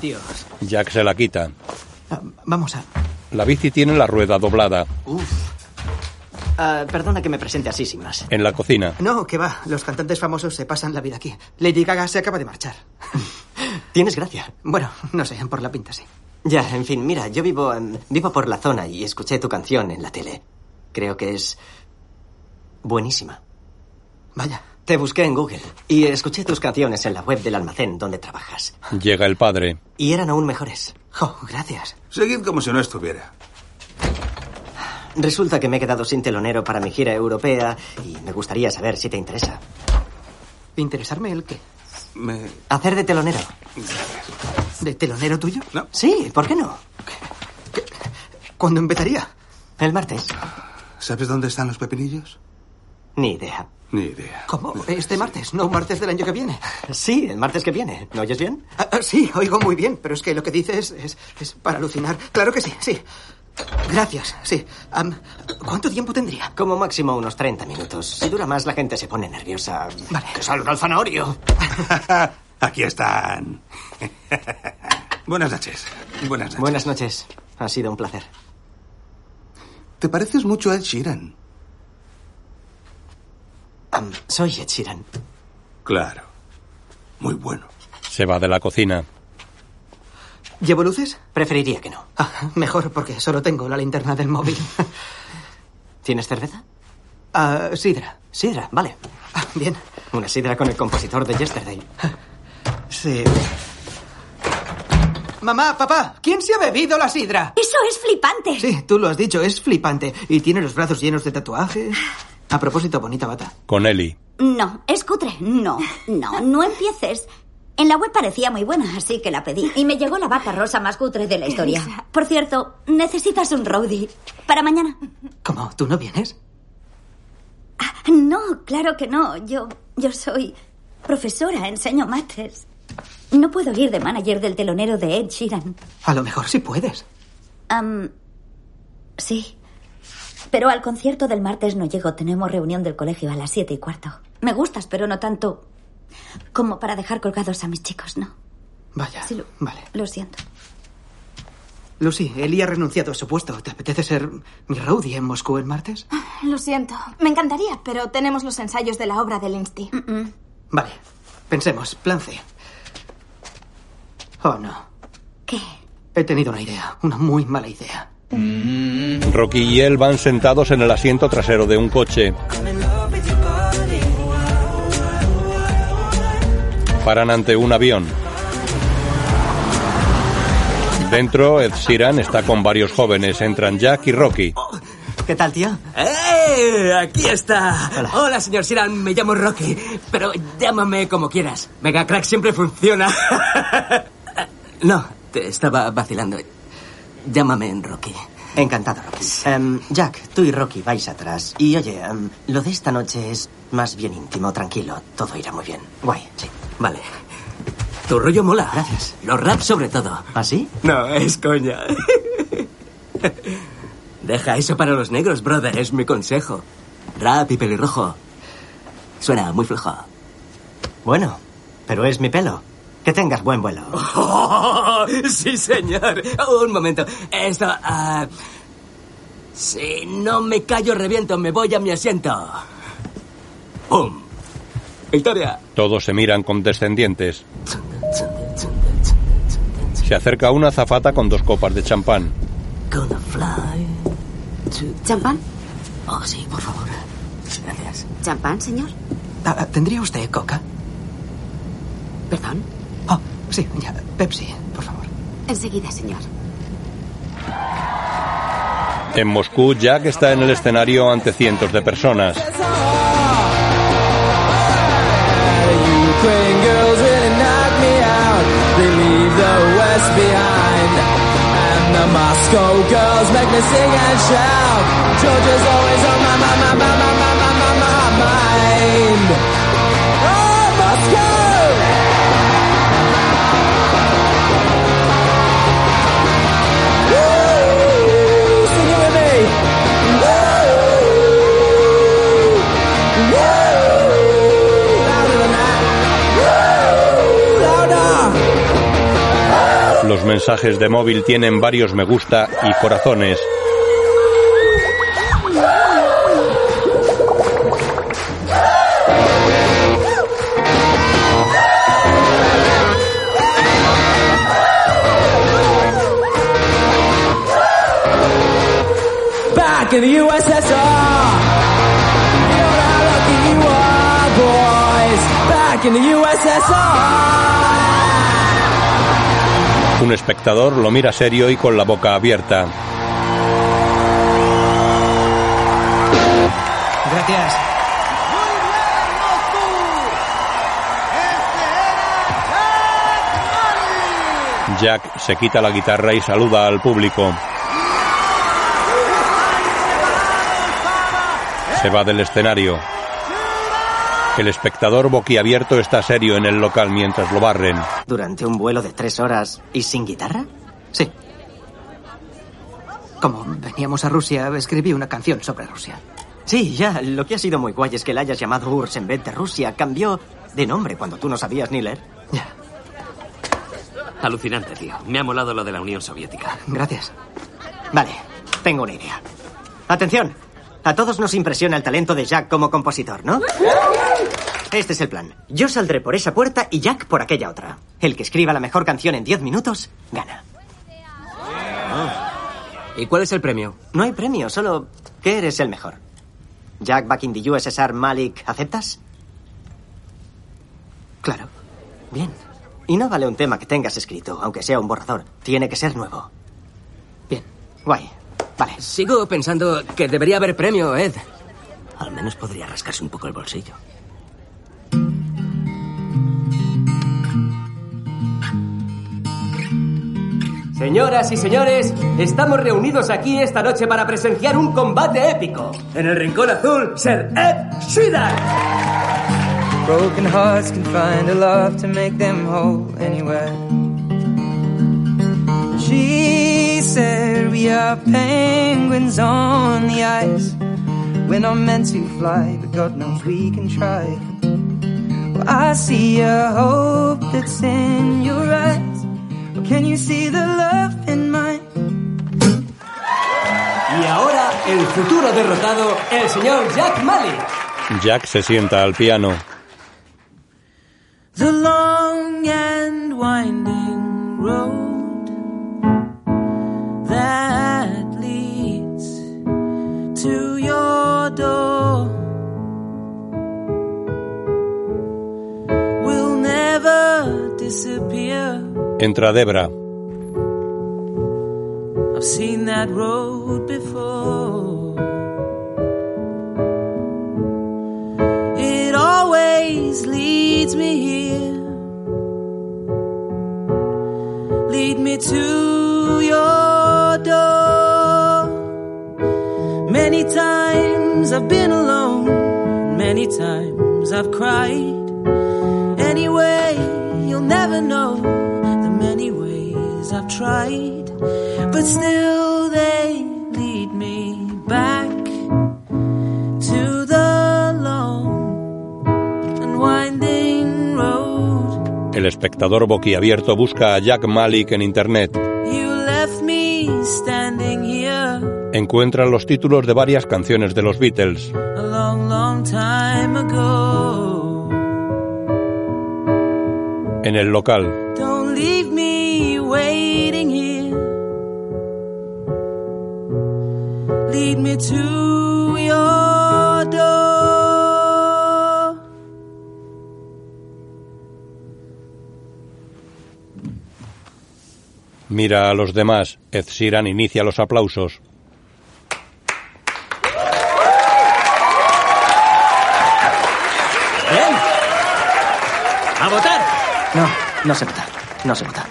Dios. Jack se la quita. Ah, vamos a. La bici tiene la rueda doblada. Uf. Ah, perdona que me presente así sin más. En la cocina, No, que va. Los cantantes famosos se pasan la vida aquí. Lady Gaga se acaba de marchar. (laughs) Tienes gracia. Bueno, no sé, por la pinta sí. Ya, en fin, mira, yo vivo, vivo por la zona y escuché tu canción en la tele. Creo que es buenísima. Vaya. Te busqué en Google y escuché tus canciones en la web del almacén donde trabajas. llega el padre. Y eran aún mejores. Oh, gracias. Seguid como si no estuviera. Resulta que me he quedado sin telonero para mi gira europea y me gustaría saber si te interesa. ¿Interesarme el qué? Me... Hacer de telonero. ¿De telonero tuyo? No. Sí, ¿por qué no? ¿Cuándo empezaría? El martes. ¿Sabes dónde están los pepinillos? Ni idea. Ni idea. ¿Cómo? Este martes, no martes del año que viene. Sí, el martes que viene. ¿No oyes bien? Ah, ah, sí, oigo muy bien, pero es que lo que dices es, es para alucinar. Claro que sí, sí. Gracias, sí. Am, ¿Cuánto tiempo tendría? Como máximo unos 30 minutos. Si dura más, la gente se pone nerviosa. Vale. ¡Que salga el zanahorio! (laughs) Aquí están. (laughs) Buenas noches. Buenas noches. Buenas noches. Ha sido un placer. ¿Te pareces mucho a Ed Sheeran? Am, soy Ed Sheeran. Claro. Muy bueno. Se va de la cocina. ¿Llevo luces? Preferiría que no. Ah, mejor, porque solo tengo la linterna del móvil. (laughs) ¿Tienes cerveza? Ah, sidra. Sidra, vale. Ah, bien. Una sidra con el compositor de Yesterday. Sí. Mamá, papá, ¿quién se ha bebido la sidra? Eso es flipante. Sí, tú lo has dicho, es flipante. Y tiene los brazos llenos de tatuajes. A propósito, bonita bata. Con Ellie. No, es cutre. No, no, no empieces. En la web parecía muy buena, así que la pedí. Y me llegó la bata rosa más cutre de la historia. Por cierto, necesitas un roadie. Para mañana. ¿Cómo? ¿Tú no vienes? No, claro que no. Yo, yo soy profesora, enseño mates. No puedo ir de manager del telonero de Ed Sheeran. A lo mejor sí puedes. Am, sí. Pero al concierto del martes no llego. Tenemos reunión del colegio a las siete y cuarto. Me gustas, pero no tanto como para dejar colgados a mis chicos, ¿no? Vaya. Sí, lo, Vale. lo siento. Lucy, Eli ha renunciado a su puesto. ¿Te apetece ser mi roadie en Moscú el martes? Lo siento. Me encantaría, pero tenemos los ensayos de la obra del Insti. Vale. Pensemos. Plan C. Oh, no. ¿Qué? He tenido una idea. Una muy mala idea. Rocky y él van sentados en el asiento trasero de un coche. Paran ante un avión. Dentro, Ed Sheeran está con varios jóvenes. Entran Jack y Rocky. ¿Qué tal, tío? ¡Eh! Aquí está. Hola. señor Siran. Me llamo Rocky. Pero llámame como quieras. Mega Crack siempre funciona. (laughs) no, te estaba vacilando. Llámame en Rocky. Encantado, Rocky. Em, Jack, tú y Rocky vais atrás. Y oye, em, lo de esta noche es más bien íntimo, tranquilo. Todo irá muy bien. Guay, sí. Vale. Tu rollo mola. Gracias. Los raps sobre todo. ¿Ah, sí? No, es coña. Deja eso para los negros, brother. Es mi consejo. Rap y pelirrojo. Suena muy flojo. Bueno, pero es mi pelo. Que tengas buen vuelo. (laughs) Oh, sí, señor. Un momento. Esto. ah, si no me callo, reviento. Me voy a mi asiento. ¡Pum! Victoria. Todos se miran condescendientes. Se acerca una azafata con dos copas de champán. Gonna fly. ¿Champán? Oh, sí, por favor. Gracias. ¿Champán, señor? Ah, ah, ¿Tendría usted coca? ¿Perdón? Sí, ya. Pepsi, por favor. Enseguida, señor. En Moscú, Jack está en el escenario ante cientos de personas. Mensajes de móvil tienen varios me gusta y corazones. Back in the USSR. Un espectador lo mira serio y con la boca abierta. Gracias. Jack se quita la guitarra y saluda al público. Se va del escenario. El espectador boquiabierto está serio en el local mientras lo barren. ¿Durante un vuelo de tres horas y sin guitarra? Sí. Como veníamos a Rusia, escribí una canción sobre Rusia. Sí, ya. Lo que ha sido muy guay es que la hayas llamado URSS en vez de Rusia. Cambió de nombre cuando tú no sabías ni leer. Alucinante, tío. Me ha molado lo de la Unión Soviética. Gracias. Vale, tengo una idea. Atención. A todos nos impresiona el talento de Jack como compositor, ¿no? Este es el plan. Yo saldré por esa puerta y Jack por aquella otra. El que escriba la mejor canción en 10 minutos, gana. ¿Y cuál es el premio? No hay premio, solo que eres el mejor. Jack back in the USSR Malik, ¿aceptas? Claro. Bien. Y no vale un tema que tengas escrito, aunque sea un borrador. Tiene que ser nuevo. Bien, guay. Vale. Sigo pensando que debería haber premio, Ed. Al menos podría rascarse un poco el bolsillo. Señoras y señores, estamos reunidos aquí esta noche para presenciar un combate épico. En el rincón azul, Sir Ed Sheeran. Broken hearts can find a love to make them whole anywhere. She said we are penguins on the ice. We're not meant to fly, but God knows we can try. Well, I see a hope that's in your eyes. Can you see the love in mine? Y ahora, el futuro derrotado, el señor Jack Malik. Jack se sienta al piano. The long and winding road that leads to your door will never disappear. Entra Debra. I've seen that road before. It always leads me here. Lead me to your door. Many times I've been alone. Many times I've cried. Anyway, you'll never know the many ways I've tried. But still they lead me back to the long and winding road. El espectador boquiabierto busca a Jack Malik en Internet. Encuentra los títulos de varias canciones de los Beatles. En el local, Don't leave me waiting here. Lead me to your door. Mira a los demás. Ed Sheeran inicia los aplausos. Bien. A votar. No, no se vota. No se vota.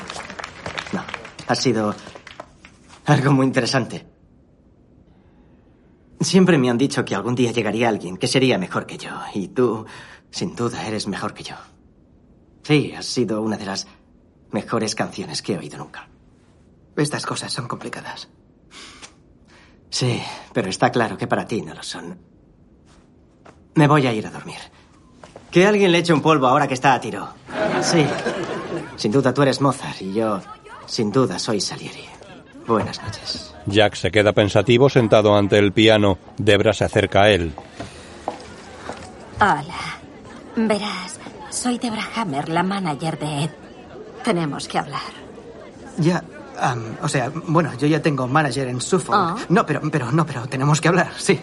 No. Ha sido algo muy interesante. Siempre me han dicho que algún día llegaría alguien que sería mejor que yo. Y tú, sin duda, eres mejor que yo. Sí, has sido una de las mejores canciones que he oído nunca. Estas cosas son complicadas. Sí, pero está claro que para ti no lo son. Me voy a ir a dormir. Que alguien le eche un polvo ahora que está a tiro. Sí. Sin duda tú eres Mozart y yo, sin duda, soy Salieri. Buenas noches. Jack se queda pensativo sentado ante el piano. Debra se acerca a él. Hola. Verás, soy Debra Hammer, la manager de Ed. Tenemos que hablar. Ya, o sea, bueno, yo ya tengo manager en Suffolk. Ah. No, pero, pero, no, pero tenemos que hablar, sí.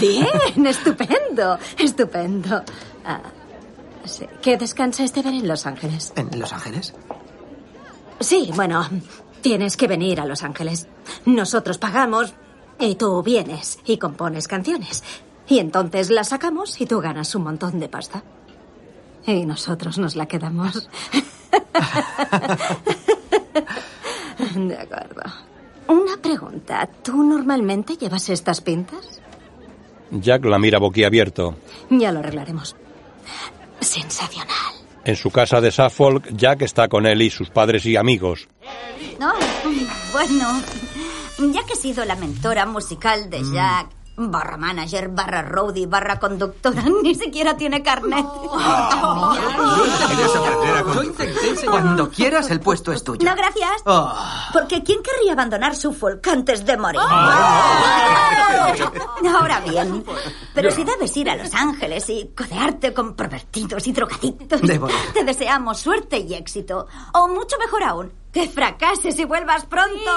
Bien, (laughs) estupendo, estupendo. Ah, sí. ¿Qué descansa este ver en Los Ángeles? ¿En Los Ángeles? Sí, bueno, tienes que venir a Los Ángeles. Nosotros pagamos y tú vienes y compones canciones. Y entonces las sacamos y tú ganas un montón de pasta. Y nosotros nos la quedamos. (laughs) (laughs) (laughs) De acuerdo. Una pregunta. ¿Tú normalmente llevas estas pintas? Jack la mira boquiabierto. Ya lo arreglaremos. Sensacional. En su casa de Suffolk, Jack está con él y sus padres y amigos. No, bueno, ya que he sido la mentora musical de Jack, barra manager, barra roadie, barra conductora, (laughs) ni siquiera tiene carnet. Cuando quieras, el puesto es tuyo. No, gracias. Oh. Porque ¿quién querría abandonar su folk antes de morir? (laughs) Ahora bien, pero si debes ir a Los Ángeles y codearte con pervertidos y drogadictos, Débora. te deseamos suerte y éxito. O mucho mejor aún, que fracases y vuelvas pronto.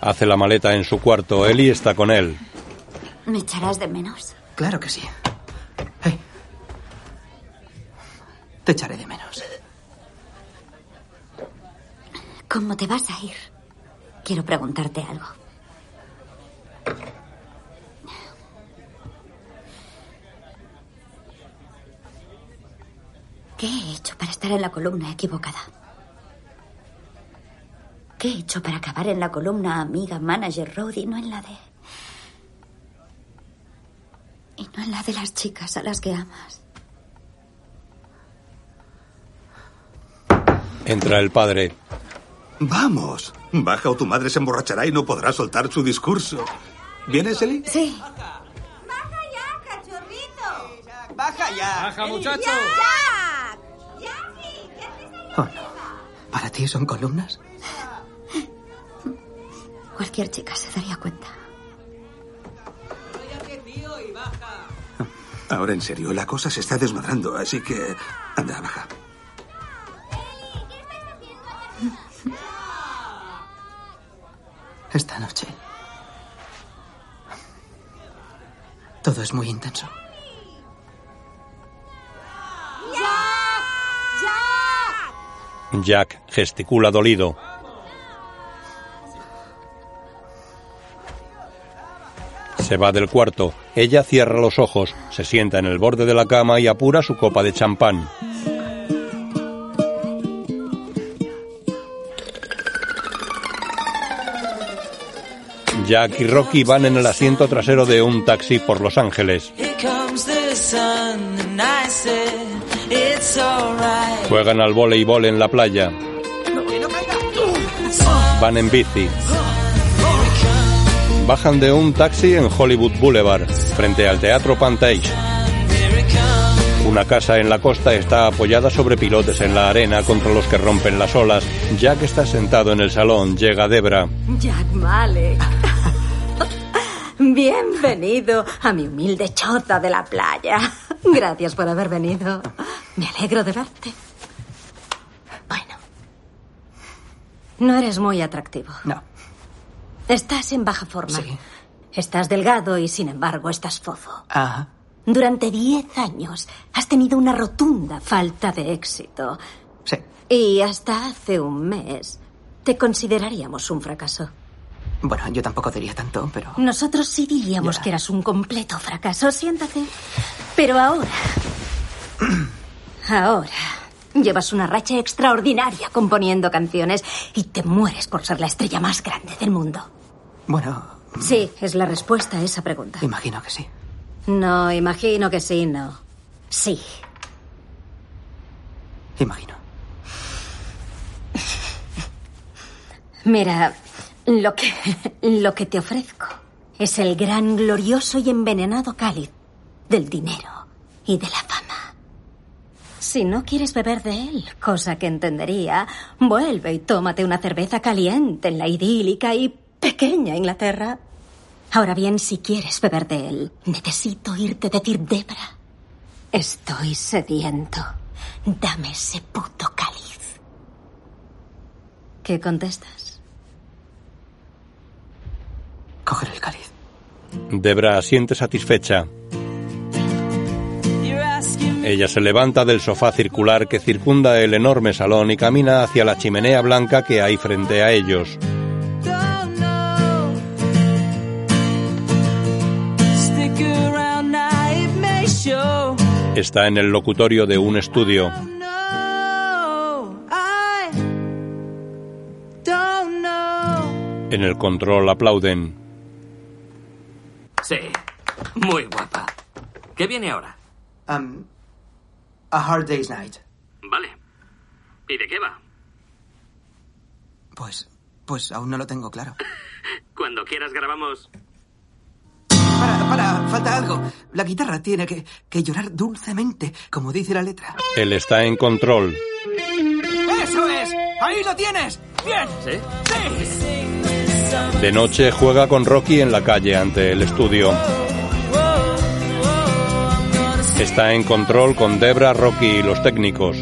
Hace la maleta en su cuarto. Ellie está con él. ¿Me echarás de menos? Claro que sí. Te echaré de menos. ¿Cómo te vas a ir? Quiero preguntarte algo. ¿Qué he hecho para estar en la columna equivocada? ¿Qué he hecho para acabar en la columna amiga, manager, road y no en la de... Y no en la de las chicas a las que amas? Entra el padre. Vamos. Baja o tu madre se emborrachará y no podrá soltar su discurso. ¿Vienes, Eli? Sí. ¡Baja ya! ¡Baja, muchacho! Oh, no. ¿Para ti son columnas? Cualquier chica se daría cuenta. Ahora, en serio, la cosa se está desmadrando, así que... Anda, baja. Esta noche. Todo es muy intenso. Jack gesticula dolido. Se va del cuarto. Ella cierra los ojos, se sienta en el borde de la cama y apura su copa de champán. Jack y Rocky van en el asiento trasero de un taxi por Los Ángeles. Juegan al voleibol en la playa. Van en bici. Bajan de un taxi en Hollywood Boulevard, frente al Teatro Pantage. Una casa en la costa está apoyada sobre pilotes en la arena contra los que rompen las olas. Jack está sentado en el salón. Llega Debra. Jack Malek. Bienvenido a mi humilde chota de la playa. Gracias por haber venido. Me alegro de verte. No eres muy atractivo. No. Estás en baja forma. Sí. Estás delgado y sin embargo estás fofo. Ajá. Durante diez años has tenido una rotunda falta de éxito. Sí. Y hasta hace un mes te consideraríamos un fracaso. Bueno, yo tampoco diría tanto, pero... Nosotros sí diríamos que eras un completo fracaso. Siéntate. Pero ahora. (clears throat) Ahora. Llevas una racha extraordinaria componiendo canciones y te mueres por ser la estrella más grande del mundo. Bueno, Sí, es la respuesta a esa pregunta. imagino que sí. No, imagino que sí, no. Sí. Imagino. Mira, lo que, lo que te ofrezco es el gran, glorioso y envenenado cáliz del dinero y de la fama. Si no quieres beber de él, cosa que entendería, vuelve y tómate una cerveza caliente en la idílica y pequeña Inglaterra. Ahora bien, si quieres beber de él, necesito oírte decir, Debra, estoy sediento. Dame ese puto cáliz. ¿Qué contestas? Coger el cáliz. Debra asiente satisfecha. Ella se levanta del sofá circular que circunda el enorme salón y camina hacia la chimenea blanca que hay frente a ellos. Está en el locutorio de un estudio. En el control aplauden. Sí, muy guapa. ¿Qué viene ahora? Um, a Hard Day's Night. Vale. ¿Y de qué va? Pues, pues aún no lo tengo claro. (laughs) Cuando quieras grabamos. Para, para, falta algo. La guitarra tiene que, que llorar dulcemente, como dice la letra. Él está en control. ¡Eso es! ¡Ahí lo tienes! ¡Bien! ¿Sí? ¡Sí! De noche juega con Rocky en la calle ante el estudio. Está en control con Debra, Rocky y los técnicos.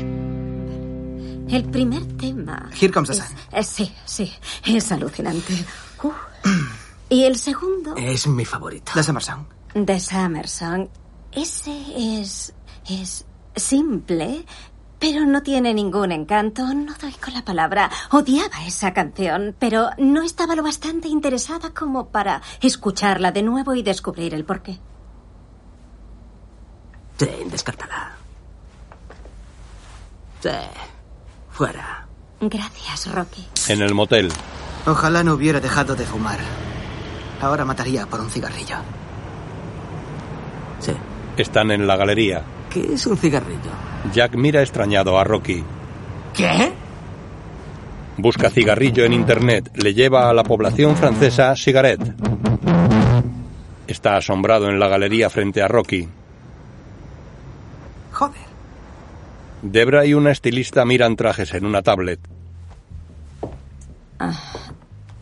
El primer tema. Here comes the es- sun. eh, sí, sí, es alucinante. Uh. Y el segundo, Es mi favorito. The Summer Song. de Summer Song. Ese es. es simple, Pero no tiene ningún encanto, no doy con la palabra. Odiaba esa canción, pero no estaba lo bastante interesada como para escucharla de nuevo y descubrir el porqué. Jane, descártala. Sí. Fuera. Gracias, Rocky. En el motel, Ojalá no hubiera dejado de fumar. Ahora mataría por un cigarrillo. Sí. están en la galería. ¿Qué es un cigarrillo? Jack mira extrañado a Rocky. ¿Qué? Busca cigarrillo en internet. Le lleva a la población francesa Cigarette. Está asombrado en la galería frente a Rocky. Joder. Debra y una estilista miran trajes en una tablet. Ah,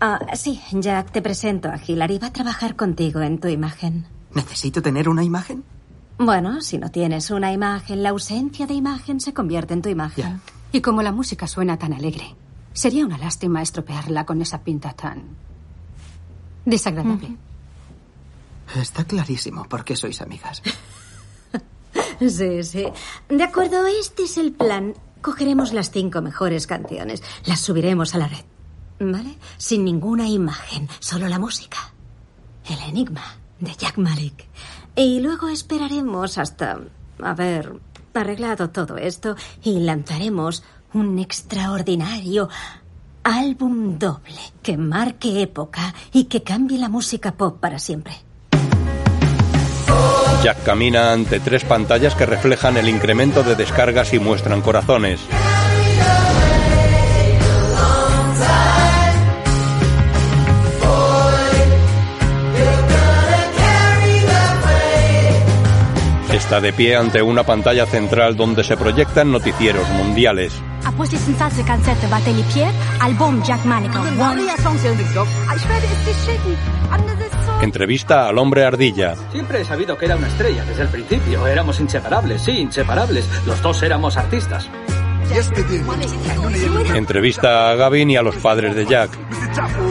ah, sí, Jack, te presento a Hilary. Va a trabajar contigo en tu imagen. ¿Necesito tener una imagen? Bueno, si no tienes una imagen, la ausencia de imagen se convierte en tu imagen. Y como la música suena tan alegre, sería una lástima estropearla con esa pinta tan desagradable. Está clarísimo por qué sois amigas. (laughs) Sí, sí. De acuerdo, este es el plan. Cogeremos las cinco mejores canciones, las subiremos a la red. ¿Vale? Sin ninguna imagen, solo la música. El enigma de Jack Malik. Y luego esperaremos hasta haber arreglado todo esto y lanzaremos un extraordinario álbum doble que marque época y que cambie la música pop para siempre. Jack camina ante tres pantallas que reflejan el incremento de descargas y muestran corazones. Está de pie ante una pantalla central donde se proyectan noticieros mundiales. Pierre, Album Jack Manico. Entrevista al hombre ardilla. Siempre he sabido que era una estrella desde el principio. Éramos inseparables, sí, inseparables. Los dos éramos artistas. Entrevista a Gavin y a los padres de Jack.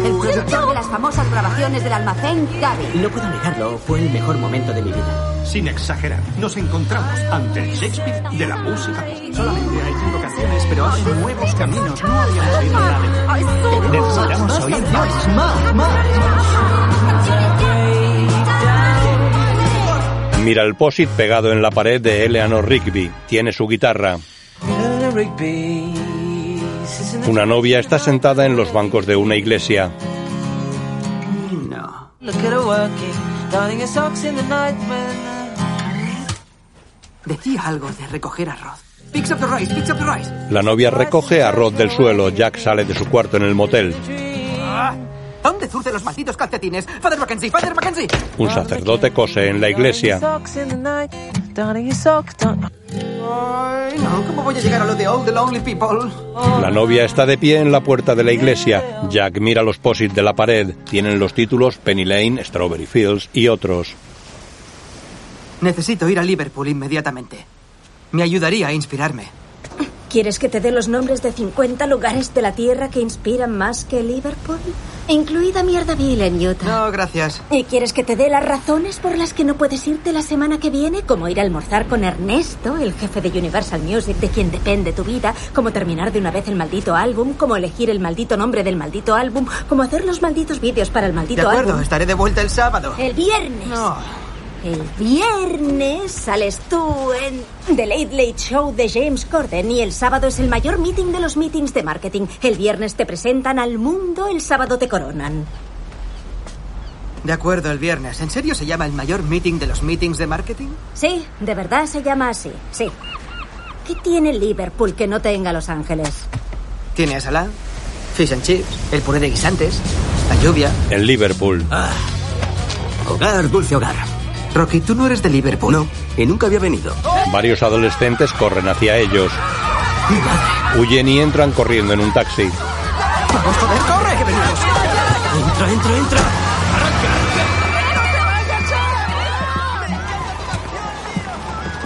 El productor de las famosas grabaciones del almacén, Gaby. No puedo negarlo, fue el mejor momento de mi vida. Sin exagerar, nos encontramos ante el Shakespeare de la música. Solamente hay cinco canciones, pero hay nuevos caminos. No habíamos oído nada. Necesitamos oír más, más, más. Mira el posit pegado en la pared de Eleanor Rigby. Tiene su guitarra. Una novia está sentada en los bancos de una iglesia. Decía algo de recoger arroz. La novia recoge arroz del suelo. Jack sale de su cuarto en el motel. ¿Dónde zurce los malditos calcetines? Father Mackenzie, Father Mackenzie. Un sacerdote cose en la iglesia. Socks in the night, darning his socks, darn- Ay, no, ¿cómo voy a llegar a lo de All the Lonely People? La novia está de pie en la puerta de la iglesia. Jack mira los posits de la pared. Tienen los títulos Penny Lane, Strawberry Fields y otros. Necesito ir a Liverpool inmediatamente. Me ayudaría a inspirarme. ¿Quieres que te dé los nombres de 50 lugares de la Tierra que inspiran más que Liverpool? Incluida Mierdaville en Utah. No, gracias. ¿Y quieres que te dé las razones por las que no puedes irte la semana que viene? Como ir a almorzar con Ernesto, el jefe de Universal Music, de quien depende tu vida, como terminar de una vez el maldito álbum, como elegir el maldito nombre del maldito álbum, como hacer los malditos vídeos para el De maldito acuerdo, álbum. estaré de vuelta el sábado. El viernes. El viernes sales tú en The Late Late Show de James Corden y el sábado es el mayor meeting de los meetings de marketing. El viernes te presentan al mundo, el sábado te coronan. De acuerdo, el viernes. ¿En serio se llama el mayor meeting de los meetings de marketing? Sí, de verdad se llama así, sí. ¿Qué tiene Liverpool que no tenga Los Ángeles? Tiene asalá, fish and chips, el puré de guisantes, la lluvia. En Liverpool. Hogar, dulce hogar. Rocky, tú no eres de Liverpool. No, y nunca había venido. Varios adolescentes corren hacia ellos. Huyen y entran corriendo en un taxi. ¡Vamos, joder, corre! ¡Que venimos! Entra, entra, entra.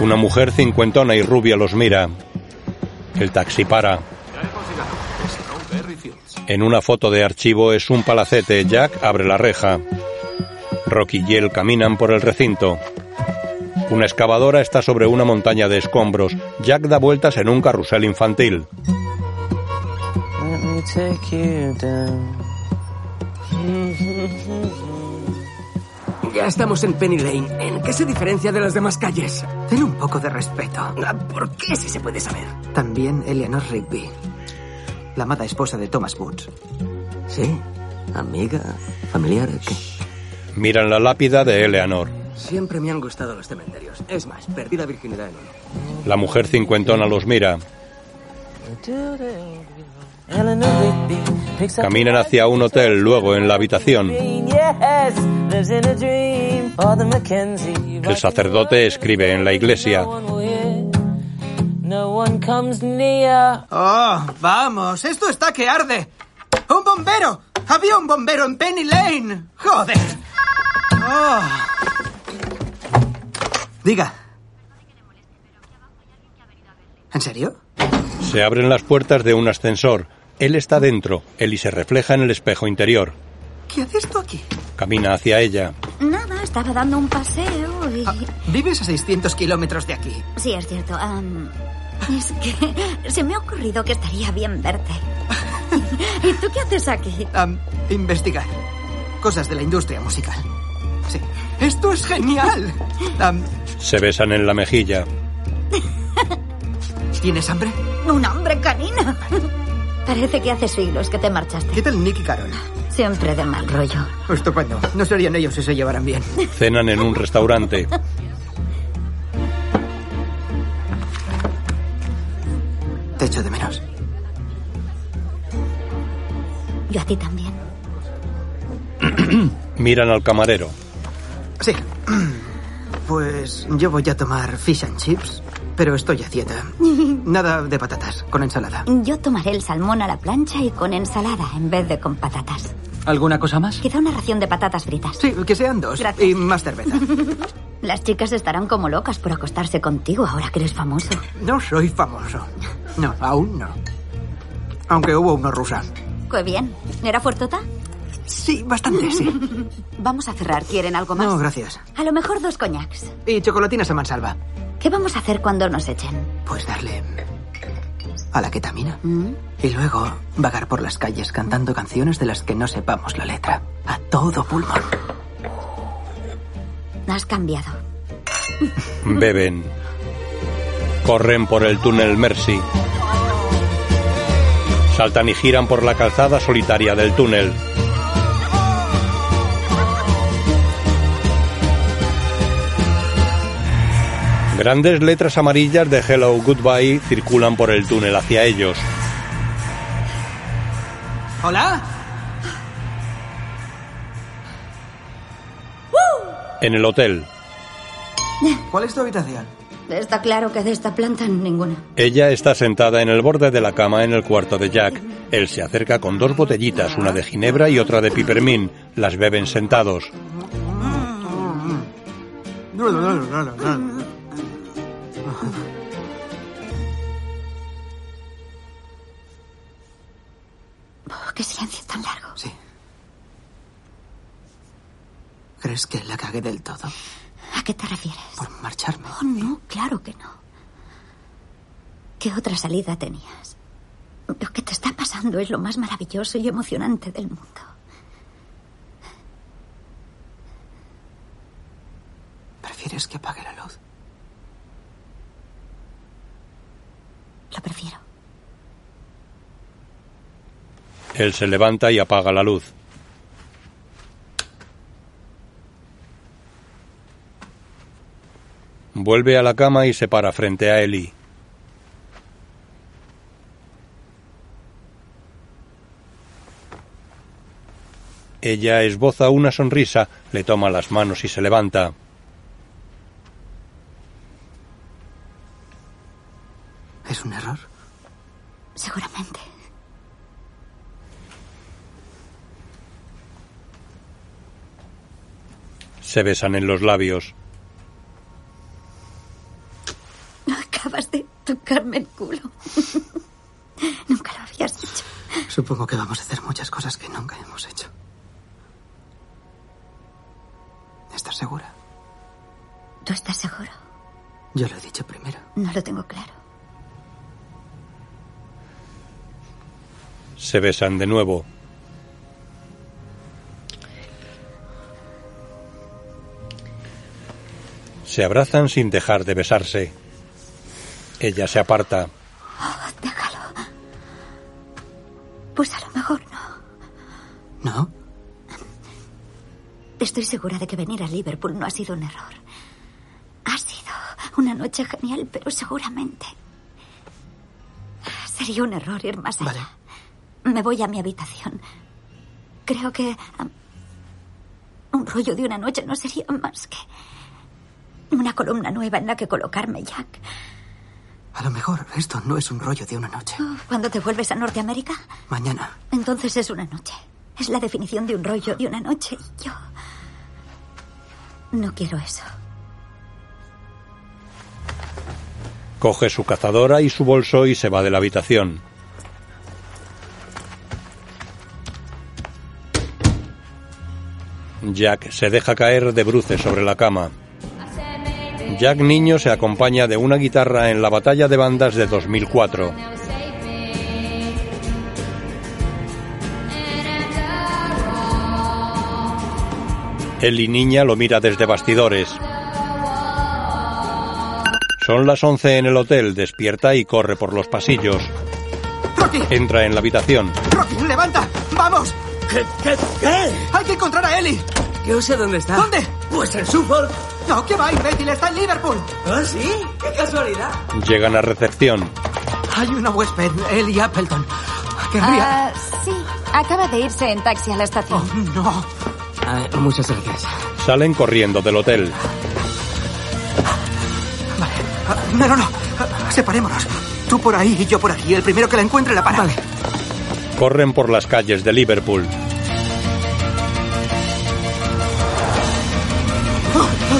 Una mujer cincuentona y rubia los mira. El taxi para. En una foto de archivo es un palacete. Jack abre la reja. Rocky y él caminan por el recinto. Una excavadora está sobre una montaña de escombros. Jack da vueltas en un carrusel infantil. Ya estamos en Penny Lane. ¿En qué se diferencia de las demás calles? Ten un poco de respeto. Ah, ¿Por qué si se puede saber? También Eleanor Rigby, la amada esposa de Thomas Woods. Sí, amiga, familiar, ¿qué? Miran la lápida de Eleanor. Siempre me han gustado los cementerios. Es más, perdí la virginidad en uno. La mujer cincuentona los mira. Caminan hacia un hotel, luego en la habitación. El sacerdote escribe en la iglesia. No one comes near. ¡Oh, vamos! ¡Esto está que arde! ¡Un bombero! ¡Había un bombero en Penny Lane! ¡Joder! Oh. Diga. ¿En serio? Se abren las puertas de un ascensor. Él está dentro. Ellie se refleja en el espejo interior. ¿Qué haces tú aquí? Camina hacia ella. Nada, estaba dando un paseo y... Vives a 600 kilómetros de aquí. Sí, es cierto. es que se me ha ocurrido que estaría bien verte. (laughs) ¿Y tú qué haces aquí? Investigar. Cosas de la industria musical. Sí. ¡Esto es genial! Se besan en la mejilla. ¿Tienes hambre? Un hombre canina. Parece que hace siglos que te marchaste. ¿Qué tal Nick y Carol? Siempre de mal rollo. Estupendo. No serían ellos si se llevaran bien. Cenan en un restaurante. Te echo de menos. Yo a ti también. (clears throat) Miran al camarero. Sí. (clears throat) Pues yo voy a tomar fish and chips, pero estoy a dieta. (laughs) Nada de patatas, con ensalada. Yo tomaré el salmón a la plancha y con ensalada en vez de con patatas. ¿Alguna cosa más? Quizá una ración de patatas fritas. Sí, que sean dos. Gracias. Y más cerveza. (laughs) Las chicas estarán como locas por acostarse contigo ahora que eres famoso. No soy famoso. No, aún no. Aunque hubo uno rusa. Qué bien. ¿Era fuertota? Sí, bastante, sí. (laughs) Vamos a cerrar. ¿Quieren algo más? No, gracias. A lo mejor dos coñacs. Y chocolatinas a mansalva. ¿Qué vamos a hacer cuando nos echen? Pues darle a la ketamina. ¿Mm? Y luego vagar por las calles cantando canciones de las que no sepamos la letra. A todo pulmón. Has cambiado. Beben. Corren por el túnel Mercy. Saltan y giran por la calzada solitaria del túnel. Grandes letras amarillas de Hello Goodbye circulan por el túnel hacia ellos. ¿Hola? En el hotel, ¿Cuál es tu habitación? Está claro que de esta planta ninguna. ella está sentada en el borde de la cama en el cuarto de Jack. Él se acerca con dos botellitas, una de ginebra y otra de pipermín. Las beben sentados. Oh, qué silencio tan largo. Sí. ¿Crees que la cagué del todo? ¿A qué te refieres? Por marcharme. Oh, no, claro que no. ¿Qué otra salida tenías? Lo que te está pasando es lo más maravilloso y emocionante del mundo. ¿Prefieres que apague la luz? Lo prefiero. Él se levanta y apaga la luz. Vuelve a la cama y se para frente a Ellie. Ella esboza una sonrisa, le toma las manos y se levanta. ¿Es un error? Seguramente. Se besan en los labios. Acabas de tocarme el culo. (laughs) Nunca lo habías hecho. Supongo que vamos a hacer muchas cosas que nunca hemos hecho. Se besan de nuevo. Se abrazan sin dejar de besarse. Ella se aparta. Oh, déjalo. Pues a lo mejor no. ¿No? Estoy segura de que venir a Liverpool no ha sido un error. Ha sido una noche genial, pero seguramente sería un error ir más allá. Me voy a mi habitación. Creo que um, un rollo de una noche no sería más que una columna nueva en la que colocarme, Jack. A lo mejor esto no es un rollo de una noche. ¿Cuándo te vuelves a Norteamérica? Mañana. Entonces es una noche. Es la definición de un rollo de una noche y yo no quiero eso. Coge su cazadora y su bolso y se va de la habitación. Jack se deja caer de bruces sobre la cama. Jack niño se acompaña de una guitarra en la batalla de bandas de 2004. Ellie niña lo mira desde bastidores. Son las 11 en el hotel, despierta y corre por los pasillos. Entra en la habitación. ¡Rocky, levanta! ¡Vamos! ¿Qué? ¿Qué? ¿Qué? ¡Hay que encontrar a Ellie! Yo sé dónde está. ¿Dónde? Pues en Suffolk. No, ¿qué va, imbécil? Está en Liverpool. ¿Ah, sí? ¡Qué casualidad! Llegan a recepción. Hay una huésped, Ellie Appleton. Querría... Ah, sí, acaba de irse en taxi a la estación. Oh, no. Muchas gracias. Salen corriendo del hotel. Ah, No, no, no. Ah, Separémonos. Tú por ahí y yo por aquí. El primero que la encuentre la para. Vale. Corren por las calles de Liverpool.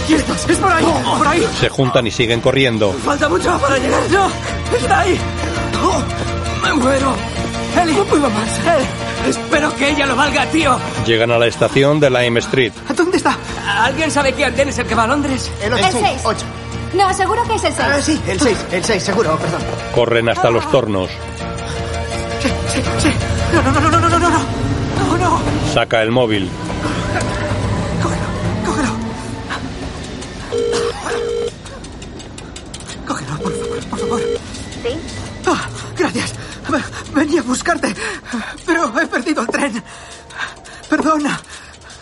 Es por ahí. Por ahí. Se juntan y siguen corriendo. Falta mucho para llegar. No, está ahí. Oh, me muero. Ellie, no puedo más. Espero que ella lo valga, tío. Llegan a la estación de Lime Street. ¿Dónde está? ¿Alguien sabe qué andén es el que va a Londres? El 6. No, seguro que es el 6. Ah, sí, el 6. El 6, seguro, perdón. Corren hasta los tornos. Sí, sí, sí. No, no, no, no, no, no, no. No, no. Saca el móvil. Gracias. Ve- Venía a buscarte, pero he perdido el tren. Perdona.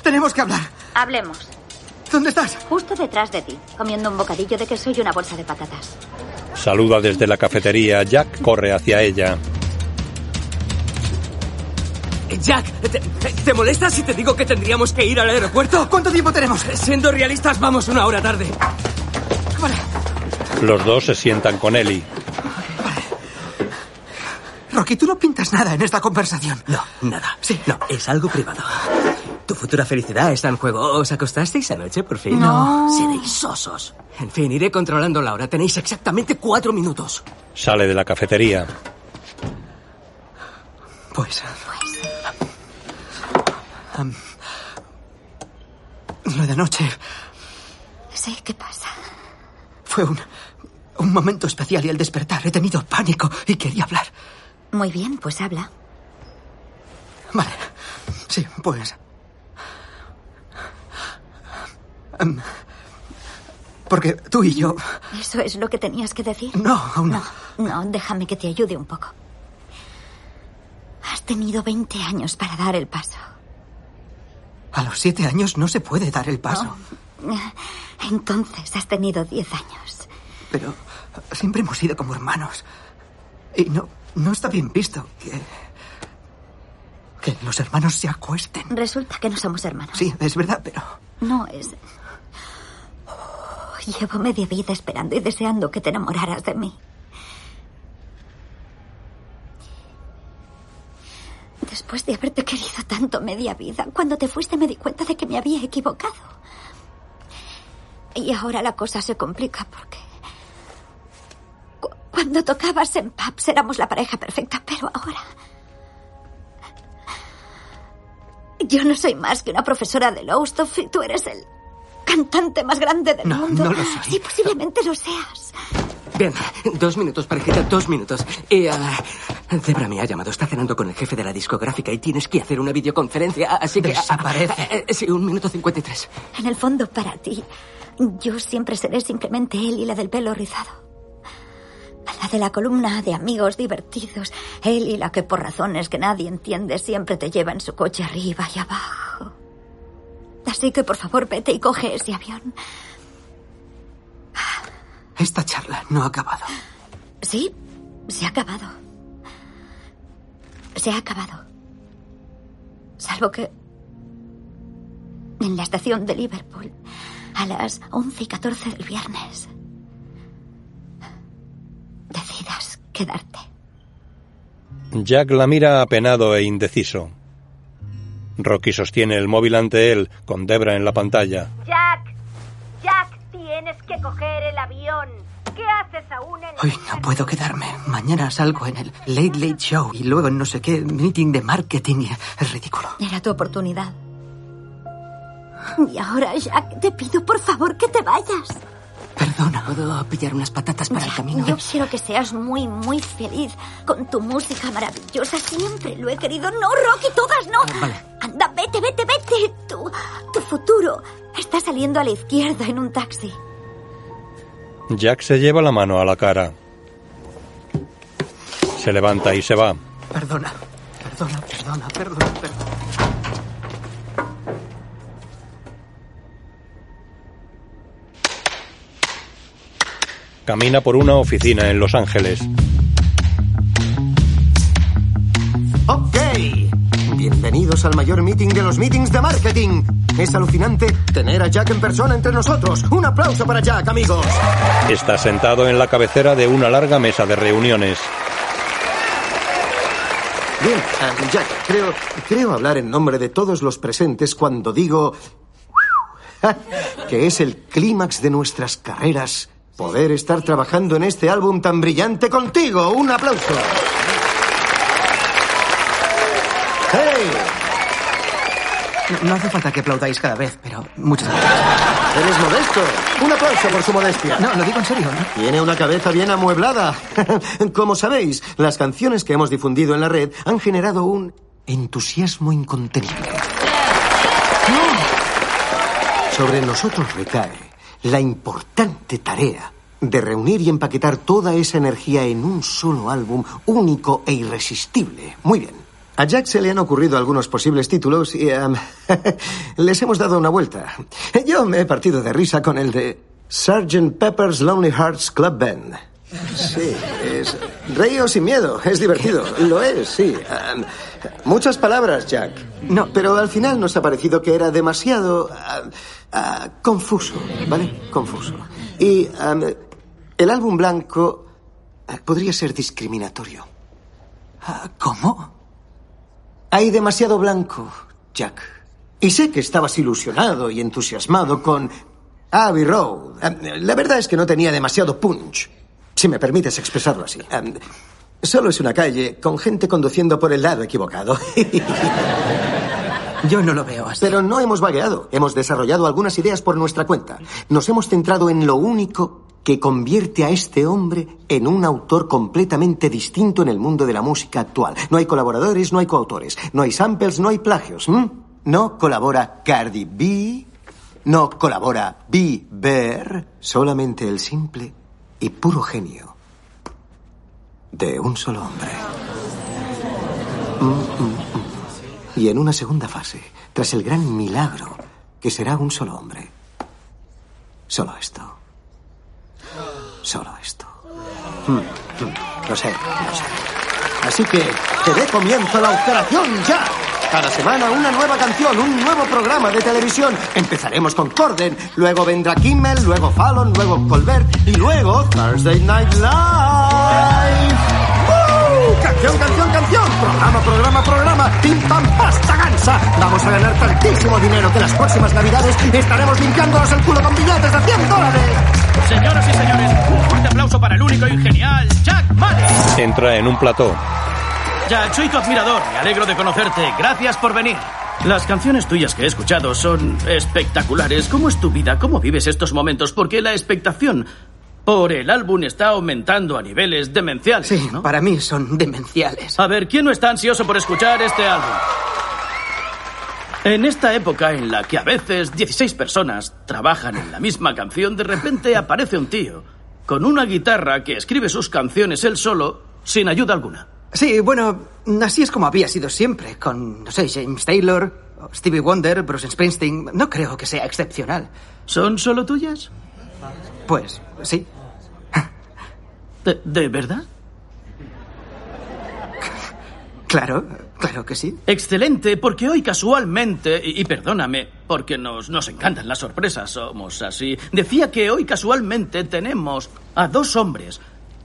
Tenemos que hablar. Hablemos. ¿Dónde estás? Justo detrás de ti, comiendo un bocadillo de queso y una bolsa de patatas. Saluda desde la cafetería. Jack corre hacia ella. Jack, ¿te, te- te molesta si te digo que tendríamos que ir al aeropuerto? ¿Cuánto tiempo tenemos? Siendo realistas, vamos una hora tarde. Los dos se sientan con Ellie. Rocky, tú no pintas nada en esta conversación. No, nada. Sí. No, es algo privado. Tu futura felicidad está en juego. ¿Os acostasteis anoche, por fin? No. Seréis sosos. En fin, iré controlando la hora. Tenéis exactamente cuatro minutos. Sale de la cafetería. Pues. Am, lo de anoche Sí, ¿qué pasa? fue un, un momento especial y al despertar he tenido pánico y quería hablar. Muy bien, pues habla. Vale. Sí, pues. Am, porque tú y yo. ¿Eso es lo que tenías que decir? No, aún no. No, déjame que te ayude un poco. Has tenido 20 años para dar el paso. A los siete años no se puede dar el paso. Entonces has tenido 10 años. Pero siempre hemos sido como hermanos. Y no, no está bien visto que. que los hermanos se acuesten. Resulta que no somos hermanos. Sí, es verdad, pero. No es. Oh, llevo media vida esperando y deseando que te enamoraras de mí. Después de haberte querido tanto media vida, cuando te fuiste me di cuenta de que me había equivocado. Y ahora la cosa se complica porque... cu- Cuando tocabas en pubs éramos la pareja perfecta, pero ahora... Yo no soy más que una profesora de Lowestoft y tú eres el cantante más grande del No, mundo. no lo soy. Sí, posiblemente lo seas. Bien, dos minutos, parejita, dos minutos. Y, ah, Debra me ha llamado, está cenando con el jefe de la discográfica y tienes que hacer una videoconferencia, así que... Desaparece. ah, ah, sí, un minuto cincuenta y tres. En el fondo, para ti, yo siempre seré simplemente él y la del pelo rizado. La de la columna de amigos divertidos. Él y la que por razones que nadie entiende siempre te lleva en su coche arriba y abajo. Así que por favor vete y coge ese avión. Esta charla no ha acabado. Sí, se ha acabado. Se ha acabado. Salvo que en la estación de Liverpool a las 11 y 14 del viernes quedarte. Jack la mira apenado e indeciso. Rocky sostiene el móvil ante él, con Debra en la pantalla. Jack, Jack, tienes que coger el avión. ¿Qué haces aún en Hoy no puedo quedarme. Mañana salgo en el Late Late Show y luego en no sé qué meeting de marketing. Es ridículo. Era tu oportunidad. Y ahora, Jack, te pido por favor que te vayas. Perdona. ¿Puedo pillar unas patatas para el camino? Yo quiero que seas muy, muy feliz con tu música maravillosa. Siempre lo he querido. No, Rocky, todas no. Anda, vete, vete, vete. Tu, tu futuro está saliendo a la izquierda en un taxi. Jack se lleva la mano a la cara. Se levanta y se va. Perdona. Perdona, perdona, perdona, perdona. Camina por una oficina en Los Ángeles. Ok. Bienvenidos al mayor meeting de los meetings de marketing. Es alucinante tener a Jack en persona entre nosotros. Un aplauso para Jack, amigos. Está sentado en la cabecera de una larga mesa de reuniones. Bien, ah, Jack, creo, creo hablar en nombre de todos los presentes cuando digo (laughs) que es el clímax de nuestras carreras poder estar trabajando en este álbum tan brillante contigo. Un aplauso. ¡Hey! No hace falta que aplaudáis cada vez, pero muchas gracias. Eres modesto. Un aplauso por su modestia. No, lo digo en serio. ¿no? Tiene una cabeza bien amueblada. (laughs) Como sabéis, las canciones que hemos difundido en la red han generado un entusiasmo incontenible. Sobre nosotros recae la importante tarea de reunir y empaquetar toda esa energía en un solo álbum único e irresistible. Muy bien. A Jack se le han ocurrido algunos posibles títulos y em, (laughs) les hemos dado una vuelta. Yo me he partido de risa con el de Sgt. Pepper's Lonely Hearts Club Band. Sí, es reío sin miedo, es divertido, lo es, sí. Em, muchas palabras, Jack. No, pero al final nos ha parecido que era demasiado ah, ah, confuso, ¿vale? Confuso. Y el álbum blanco eh, podría ser discriminatorio. Ah, ¿Cómo? Hay demasiado blanco, Jack. Y sé que estabas ilusionado y entusiasmado con Abbey Road. La verdad es que no tenía demasiado punch, si me permites expresarlo así. Solo es una calle con gente conduciendo por el lado equivocado. (laughs) Yo no lo veo así. Pero no hemos vagueado. Hemos desarrollado algunas ideas por nuestra cuenta. Nos hemos centrado en lo único que convierte a este hombre en un autor completamente distinto en el mundo de la música actual. No hay colaboradores, no hay coautores, no hay samples, no hay plagios. ¿m? No colabora Cardi B, no colabora Bieber, solamente el simple y puro genio de un solo hombre. Mm, mm, mm. Y en una segunda fase, tras el gran milagro que será un solo hombre. Solo esto. Solo esto. Mm, Lo sé, lo sé. Así que te dé comienzo la operación ya. Cada semana una nueva canción, un nuevo programa de televisión. Empezaremos con Corden, luego vendrá Kimmel, luego Fallon, luego Colbert y luego Thursday Night Live. Canción, canción, canción. Programa, programa, programa. Pim, pam, pasta, gansa. Vamos a ganar tantísimo dinero que las próximas navidades estaremos limpiándonos el culo con billetes de 100 dólares. Señoras y señores, un fuerte aplauso para el único y genial Jack Madden. Entra en un plató. Jack, soy tu admirador. Me alegro de conocerte. Gracias por venir. Las canciones tuyas que he escuchado son espectaculares. ¿Cómo es tu vida? ¿Cómo vives estos momentos? Porque la expectación Por el álbum está aumentando a niveles demenciales. Sí, ¿no? para mí son demenciales. A ver, ¿quién no está ansioso por escuchar este álbum? En esta época en la que a veces 16 personas trabajan en la misma canción, de repente (laughs) aparece un tío con una guitarra que escribe sus canciones él solo, sin ayuda alguna. Sí, bueno, así es como había sido siempre, con, no sé, James Taylor, Stevie Wonder, Bruce Springsteen. No creo que sea excepcional. ¿Son solo tuyas? Pues, sí. ¿De, de verdad? Claro, claro que sí. Excelente, porque hoy casualmente, y, y perdóname, porque nos, nos encantan las sorpresas, somos así, decía que hoy casualmente tenemos a dos hombres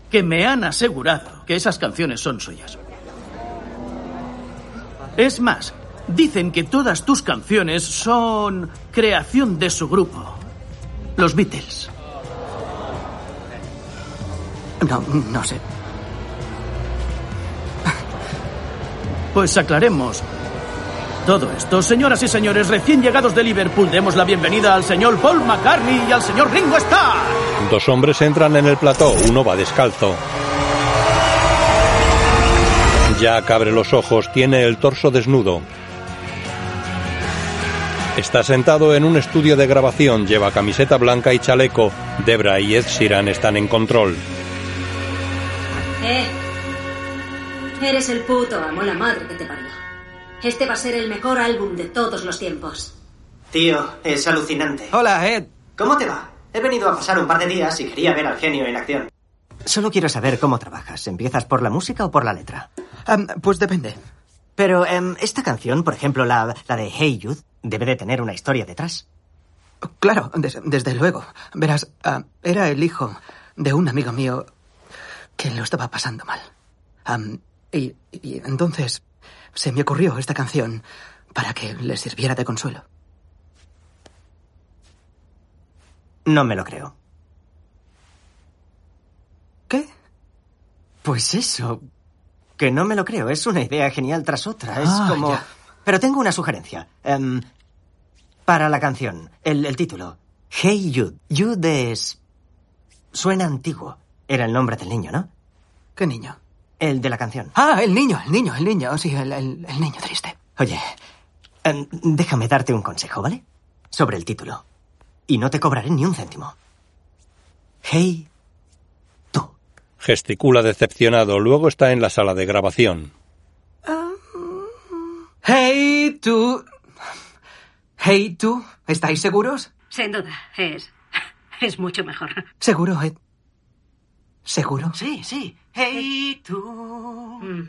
que me han asegurado que esas canciones son suyas. Es más, dicen que todas tus canciones son creación de su grupo, los Beatles. No, no sé. Pues aclaremos todo esto. Señoras y señores, recién llegados de Liverpool, demos la bienvenida al señor Paul McCartney y al señor Ringo Starr. Dos hombres entran en el plató, uno va descalzo. Jack abre los ojos, tiene el torso desnudo. Está sentado en un estudio de grabación, lleva camiseta blanca y chaleco. Debra y Ed Sheeran están en control. Eh. Eres el puto amo, la madre que te parió. Este va a ser el mejor álbum de todos los tiempos. Tío, es alucinante. Hola, Ed. ¿Cómo te va? He venido a pasar un par de días y quería ver al genio en acción. Solo quiero saber cómo trabajas. ¿Empiezas por la música o por la letra? Am, pues depende. Pero em, esta canción, por ejemplo, la, la de Hey Youth, debe de tener una historia detrás. Claro, des- desde luego. Verás, ah, era el hijo de un amigo mío que lo estaba pasando mal. Y, y entonces se me ocurrió esta canción para que le sirviera de consuelo. No me lo creo. ¿Qué? Pues eso. Que no me lo creo. Es una idea genial tras otra. Es Ah, como. ya. Pero tengo una sugerencia. Em, para la canción, el, el título. Hey Jude. Jude es. Suena antiguo. Era el nombre del niño, ¿no? ¿Qué niño? El de la canción. Ah, el niño, el niño, el niño. Sí, el, el- el niño triste. Oye, em, déjame darte un consejo, ¿vale? Sobre el título. Y no te cobraré ni un céntimo. Hey. Gesticula decepcionado, luego está en la sala de grabación. Hey, tú. Hey, tú. ¿Estáis seguros? Sin duda, es. es mucho mejor. ¿Seguro, Ed? ¿Seguro? Sí, sí. Hey, tú.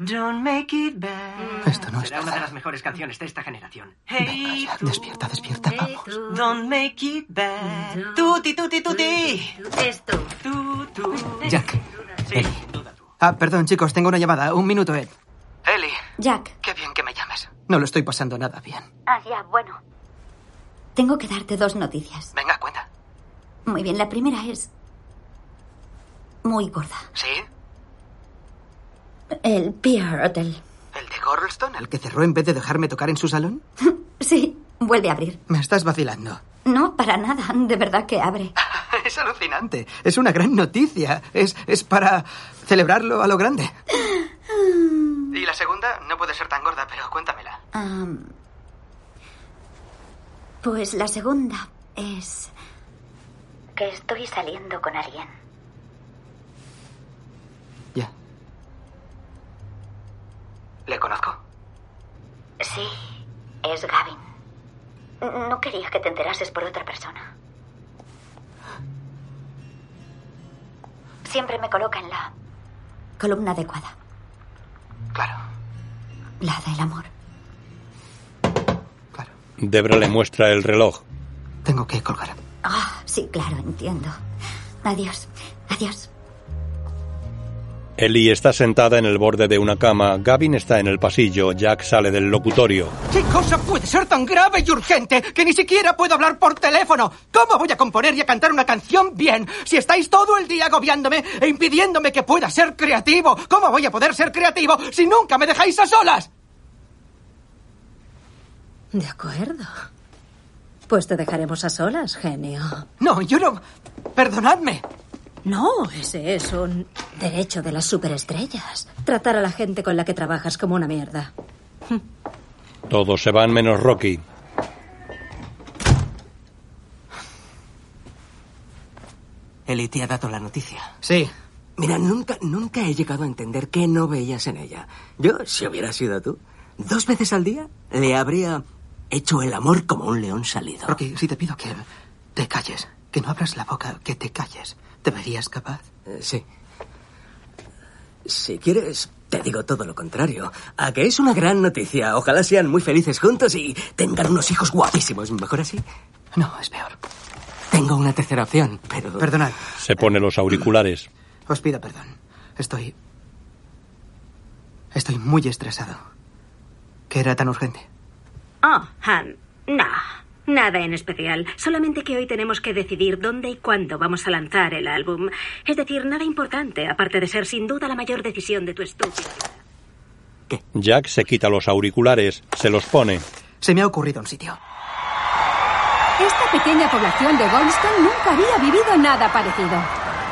Don't make it bad. Esto no es Será una de las mejores canciones de esta generación. Venga, Hey, ya, despierta, despierta, vamos. don't make it bad. Tuti, tuti, tuti. Esto. Tú, tú. Jack. Eli. Ah, perdón, chicos, tengo una llamada. Un minuto, Ed. Eli. Jack. Qué bien que me llames. No lo estoy pasando nada bien. Ah, ya, bueno. Tengo que darte dos noticias. Venga, cuenta. Muy bien, la primera es... Muy gorda. ¿Sí? El Pier Hotel. ¿El de Gorleston? ¿El que cerró en vez de dejarme tocar en su salón? (laughs) Sí, vuelve a abrir. Me estás vacilando. No, para nada. De verdad que abre. (laughs) Es alucinante. Es una gran noticia. Es, es para celebrarlo a lo grande. (gasps) Y la segunda no puede ser tan gorda, pero cuéntamela. Am, pues la segunda es... Que estoy saliendo con alguien. ¿Le conozco? Sí, es Gavin. No quería que te enterases por otra persona. Siempre me coloca en la columna adecuada. Claro. La del amor. Debra le muestra el reloj. Tengo que colgar. Ah, sí, claro, entiendo. Adiós, adiós. Ellie está sentada en el borde de una cama. Gavin está en el pasillo. Jack sale del locutorio. ¿Qué cosa puede ser tan grave y urgente que ni siquiera puedo hablar por teléfono? ¿Cómo voy a componer y a cantar una canción bien si estáis todo el día agobiándome e impidiéndome que pueda ser creativo? ¿Cómo voy a poder ser creativo si nunca me dejáis a solas? De acuerdo. Pues te dejaremos a solas, genio. No, yo no. Perdonadme. No, ese es un derecho de las superestrellas. Tratar a la gente con la que trabajas como una mierda. Todos se van menos Rocky. Eli te ha dado la noticia. Sí. Mira, nunca, nunca he llegado a entender qué no veías en ella. Yo, si hubiera sido tú, dos veces al día le habría hecho el amor como un león salido. Rocky, si te pido que te calles, que no abras la boca, que te calles, ¿te verías capaz? Eh, sí. Si quieres, te digo todo lo contrario. A que es una gran noticia. Ojalá sean muy felices juntos y tengan unos hijos guapísimos. ¿Mejor así? No, es peor. Tengo una tercera opción, pero... Perdonad, Se pone los auriculares. (clears throat) os pido perdón. Estoy... Estoy muy estresado. ¿Qué era tan urgente? Oh, Han, no, nada en especial. Solamente que hoy tenemos que decidir dónde y cuándo vamos a lanzar el álbum. Es decir, nada importante, aparte de ser sin duda la mayor decisión de tu estudio. Jack se quita los auriculares, se los pone. Se me ha ocurrido un sitio. Esta pequeña población de Goldstone nunca había vivido nada parecido.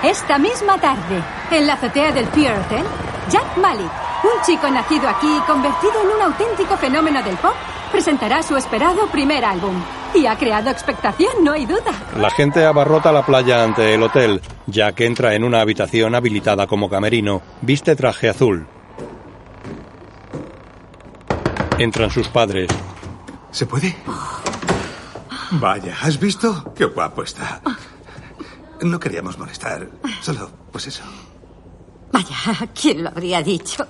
Esta misma tarde, en la azotea del Pier Hotel, Jack Malik, un chico nacido aquí y convertido en un auténtico fenómeno del pop, presentará su esperado primer álbum. Y ha creado expectación, no hay duda. La gente abarrota la playa ante el hotel. Jack entra en una habitación habilitada como camerino. Viste traje azul. Entran sus padres. ¿Se puede? Vaya, ¿has visto? Qué guapo está. No queríamos molestar. Solo, pues eso. Vaya, ¿quién lo habría dicho?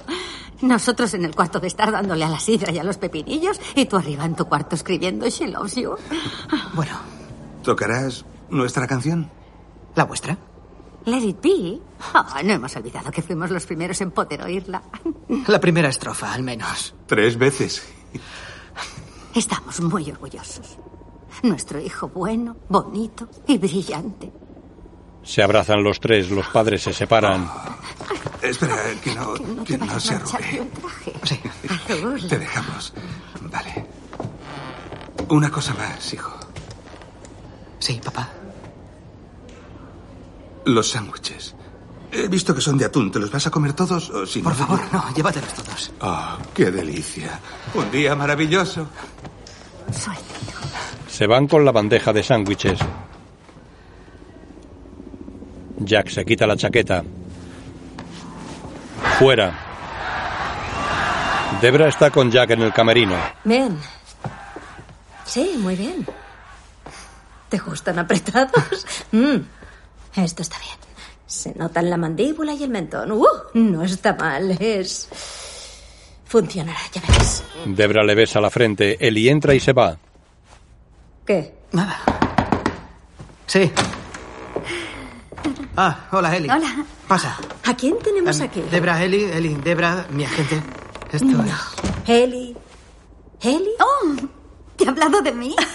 Nosotros en el cuarto de estar dándole a la sidra y a los pepinillos y tú arriba en tu cuarto escribiendo She Loves You. Bueno, ¿Tocarás nuestra canción? ¿la vuestra? Let it be. Oh, no hemos olvidado que fuimos los primeros en poder oírla. La primera estrofa, al menos. Tres veces. Estamos muy orgullosos. Nuestro hijo bueno, bonito y brillante. Se abrazan los tres, los padres se separan. Espera, que no, que no se arrugue. Sí. Te dejamos. Vale. Una cosa más, hijo. Sí, papá. Los sándwiches. He visto que son de atún. ¿Te los vas a comer todos o si Por no? favor, no, llévatelos todos. Oh, qué delicia. Un día maravilloso. Se van con la bandeja de sándwiches. Jack se quita la chaqueta. Fuera. Debra está con Jack en el camerino. Bien. Sí, muy bien. ¿Te gustan apretados? (laughs) Mm, Esto está bien. Se notan la mandíbula y el mentón. ¡Uh! No está mal, es... Funcionará, ya verás. Debra le besa la frente. Eli entra y se va. ¿Qué? Nada. Sí. Ah, hola, Eli. Hola. Pasa. ¿A quién tenemos aquí? Debra, Eli, Eli, Debra, mi agente. Esto No. es... Eli. ¿Eli? Oh, ¿te ha hablado de mí? (laughs)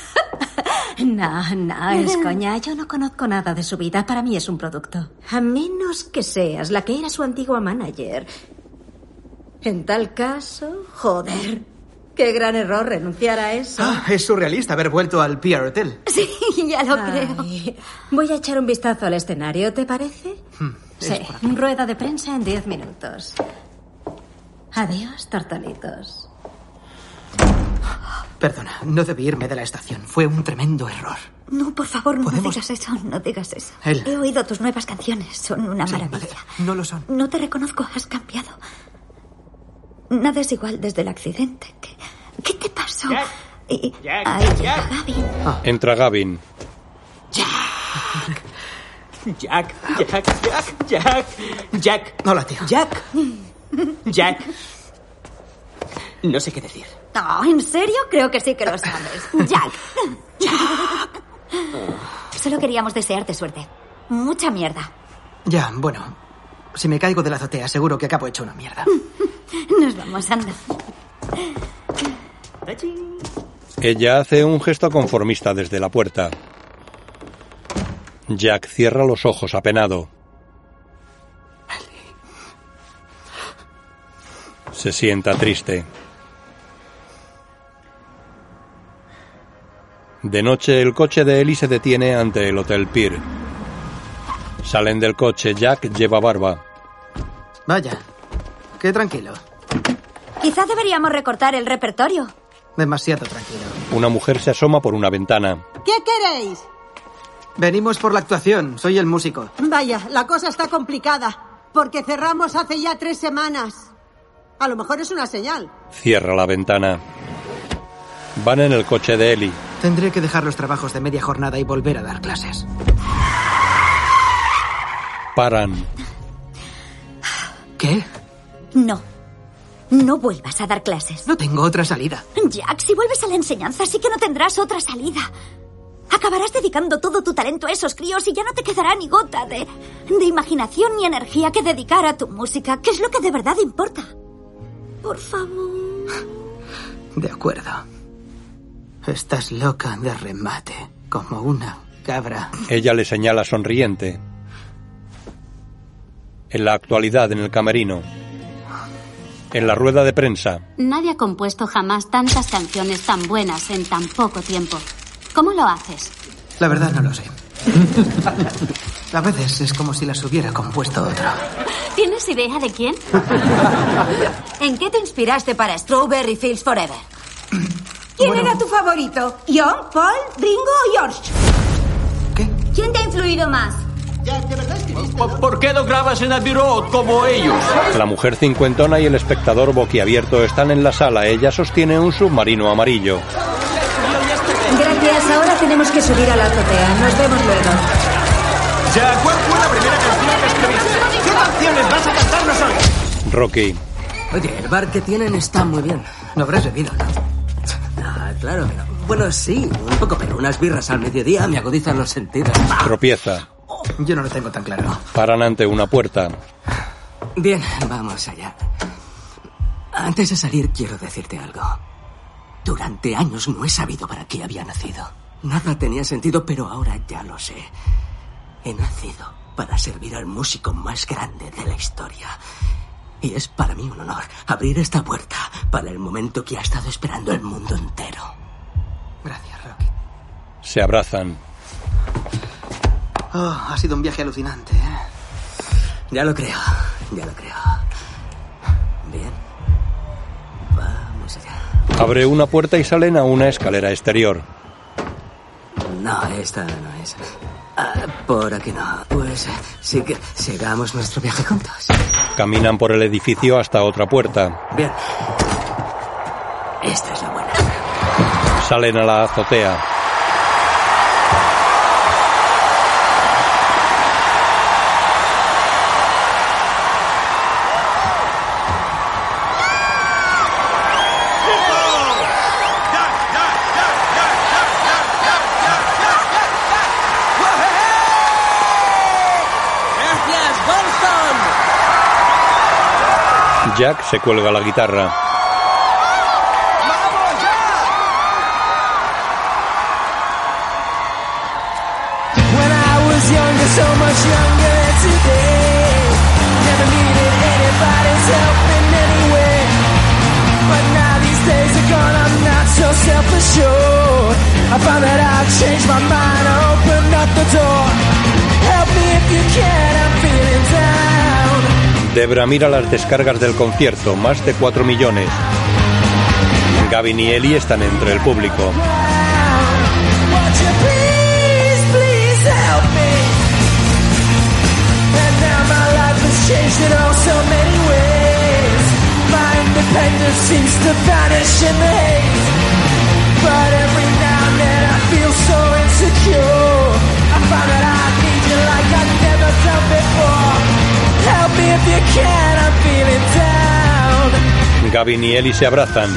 No, no, es (laughs) coña. Yo no conozco nada de su vida. Para mí es un producto. A menos que seas la que era su antigua manager. En tal caso, joder. Qué gran error renunciar a eso. Ah, es surrealista haber vuelto al Pier Hotel. Sí, (laughs) ya lo creo. Voy a echar un vistazo al escenario, ¿te parece? Hmm, Sí, rueda de prensa en diez minutos. Adiós, tortolitos. Perdona, no debí irme de la estación. Fue un tremendo error. No, por favor, no ¿Podemos? digas eso, no digas eso. Él. He oído tus nuevas canciones, son una Sí, maravilla. vale, No lo son. No te reconozco, has cambiado. Nada es igual desde el accidente. ¿Qué, qué te pasó? Y- Jack, Ay, Jack. Gaby. Entra Gavin. Jack, Jack, Jack, Jack, Jack. Hola, tío. Jack. Jack. No sé qué decir. No, ¿en serio? Creo que sí que lo sabes. Jack. Solo queríamos desearte suerte. Mucha mierda. Ya, bueno. Si me caigo de la azotea, seguro que acabo hecho una mierda. Nos vamos, anda. Ella hace un gesto conformista desde la puerta. Jack cierra los ojos apenado. Se sienta triste. De noche el coche de Ellie se detiene ante el Hotel Pier. Salen del coche. Jack lleva barba. Vaya, qué tranquilo. Quizá deberíamos recortar el repertorio. Demasiado tranquilo. Una mujer se asoma por una ventana. ¿Qué queréis? Venimos por la actuación. Soy el músico. Vaya, la cosa está complicada. Porque cerramos hace ya tres semanas. A lo mejor es una señal. Cierra la ventana. Van en el coche de Ellie. Tendré que dejar los trabajos de media jornada y volver a dar clases. Paran. ¿Qué? No. No vuelvas a dar clases. No tengo otra salida. Jack, si vuelves a la enseñanza, sí que no tendrás otra salida. Acabarás dedicando todo tu talento a esos críos y ya no te quedará ni gota de, de imaginación ni energía que dedicar a tu música, que es lo que de verdad importa. Por favor. De acuerdo. Estás loca de remate, como una cabra. Ella le señala sonriente. En la actualidad, en el camerino. En la rueda de prensa, Nadie ha compuesto jamás tantas canciones tan buenas en tan poco tiempo. ¿Cómo lo haces? La verdad no lo sé. (laughs) A veces es como si las hubiera compuesto otro. ¿Tienes idea de quién? (laughs) ¿En qué te inspiraste para Strawberry Fields Forever? (clears throat) ¿Quién era tu favorito? ¿John, Paul, Ringo o George? ¿Quién te ha influido más? ¿Por, qué no grabas en Abbey Road como ellos? la mujer cincuentona y el espectador boquiabierto están en la sala. Ella sostiene un submarino amarillo. Gracias, ahora tenemos que subir a la azotea. Nos vemos luego. Ya, ¿cuál fue la primera canción que escribiste? ¿Qué canciones vas a cantarnos hoy? Rocky. Oye, el bar que tienen está muy bien. No habrás bebido, ¿no? Ah, claro que no. Bueno, sí, un poco, pero unas birras al mediodía me agudizan los sentidos. Tropieza. Yo no lo tengo tan claro. Paran ante una puerta. Bien, vamos allá. Antes de salir, quiero decirte algo. Durante años no he sabido para qué había nacido. Nada tenía sentido, pero ahora ya lo sé. He nacido para servir al músico más grande de la historia. Y es para mí un honor abrir esta puerta para el momento que ha estado esperando el mundo entero. Gracias, Rocky. Se abrazan. Oh, ha sido un viaje alucinante, ¿eh? Ya lo creo, ya lo creo. Bien. Vamos allá. Abre una puerta y salen a una escalera exterior. No, esta no es. Ah, por aquí no. Pues sí que sigamos nuestro viaje juntos. Caminan por el edificio hasta otra puerta. Bien. Esta es la buena. Salen a la azotea. Jack se cuelga la guitarra. Debra mira las descargas del concierto, más de 4 millones. Gavin y Ellie están entre el público. In. But every now Gavin y Ellie se abrazan.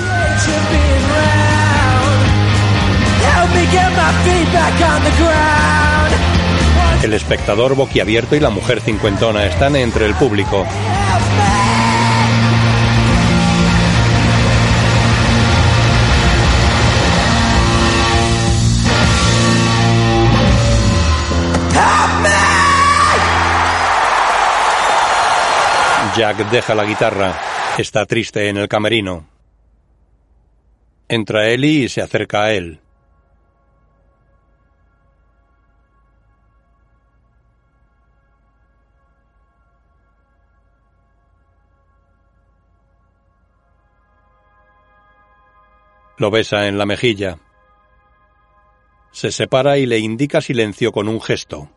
El espectador boquiabierto y la mujer cincuentona están entre el público. Jack deja la guitarra. Está triste en el camerino. Entra Ellie y se acerca a él. Lo besa en la mejilla. Se separa y le indica silencio con un gesto.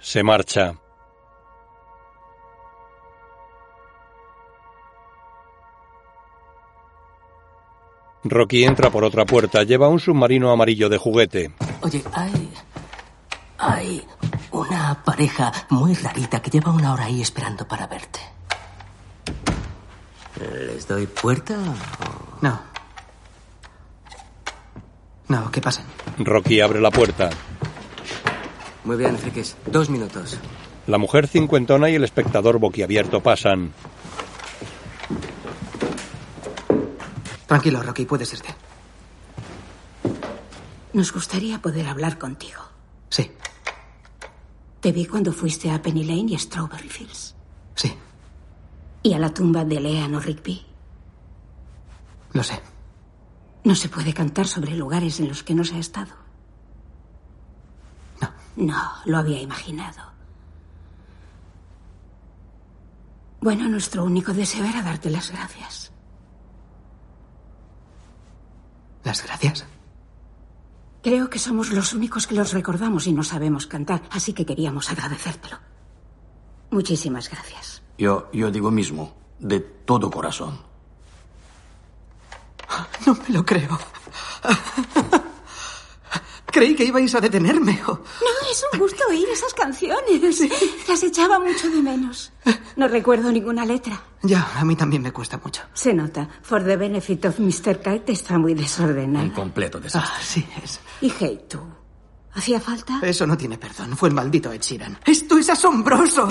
Se marcha. Rocky entra por otra puerta. Lleva un submarino amarillo de juguete. Oye, hay. Hay una pareja muy rarita que lleva una hora ahí esperando para verte. ¿Les doy puerta o.? No. No, que pasen. Rocky abre la puerta. Muy bien, Frikis. Dos minutos. La mujer cincuentona y el espectador boquiabierto pasan. Tranquilo, Rocky, puedes irte. Nos gustaría poder hablar contigo. Sí. Te vi cuando fuiste a Penny Lane y a Strawberry Fields. Sí. Y a la tumba de Eleanor Rigby. Lo sé. No se puede cantar sobre lugares en los que no se ha estado. No. Lo había imaginado. Bueno, nuestro único deseo era darte las gracias. ¿Las gracias? Creo que somos los únicos que los recordamos y no sabemos cantar, así que queríamos agradecértelo. Muchísimas gracias. Yo, yo digo mismo, de todo corazón. No me lo creo. (laughs) Creí que ibais a detenerme. o- No, es un gusto oír esas canciones. Las echaba mucho de menos. No recuerdo ninguna letra. Ya, a mí también me cuesta mucho. Se nota. For the benefit of Mr. Kite está muy desordenada. completo Ah, sí, es. ¿Y Hey, tú? ¿Hacía falta? Eso no tiene perdón. Fue el maldito Ed Sheeran. ¡Esto es asombroso!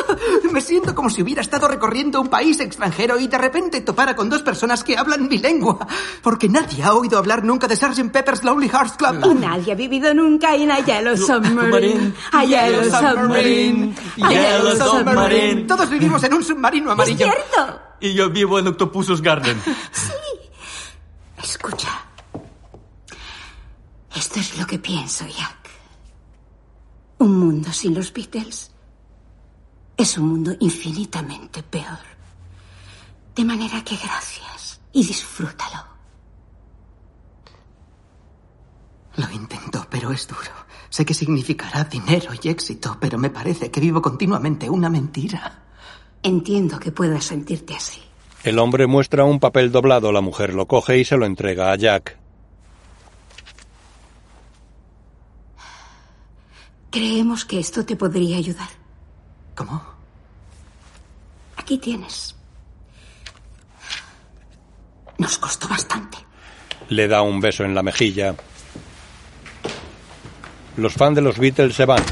(laughs) Me siento como si hubiera estado recorriendo un país extranjero y de repente topara con dos personas que hablan mi lengua. Porque nadie ha oído hablar nunca de Sgt. Pepper's Lonely Hearts Club. Y nadie ha vivido nunca en a Yellow Submarine. A Yellow Submarine. A Yellow Submarine. Todos vivimos en un submarino amarillo. ¡Es cierto! Y yo vivo en Octopus's Garden. Escucha. Esto es lo que pienso, Jack. Un mundo sin los Beatles es un mundo infinitamente peor. De manera que gracias y disfrútalo. Lo intento, pero es duro. Sé que significará dinero y éxito, pero me parece que vivo continuamente una mentira. Entiendo que puedas sentirte así. El hombre muestra un papel doblado. La mujer lo coge y se lo entrega a Jack. Creemos que esto te podría ayudar. ¿Cómo? Aquí tienes. Nos costó bastante. Le da un beso en la mejilla. Los fans de los Beatles se van.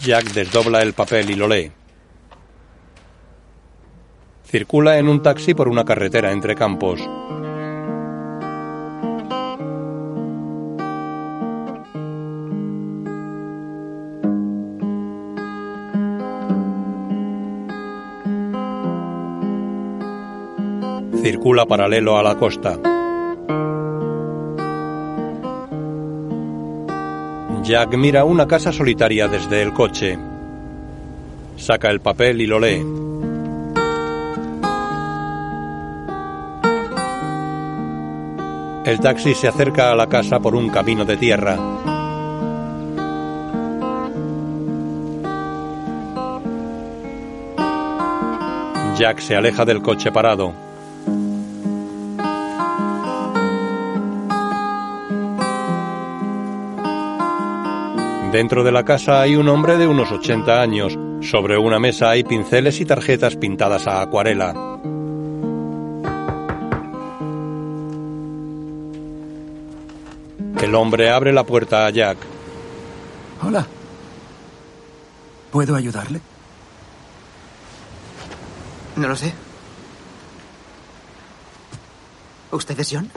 Jack desdobla el papel y lo lee. Circula en un taxi por una carretera entre campos. Circula paralelo a la costa. Jack mira una casa solitaria desde el coche. Saca el papel y lo lee. El taxi se acerca a la casa por un camino de tierra. Jack se aleja del coche parado. Dentro de la casa hay un hombre de unos 80 años. Sobre una mesa hay pinceles y tarjetas pintadas a acuarela. El hombre abre la puerta a Jack. Hola. ¿Puedo ayudarle? No lo sé. ¿Usted es John?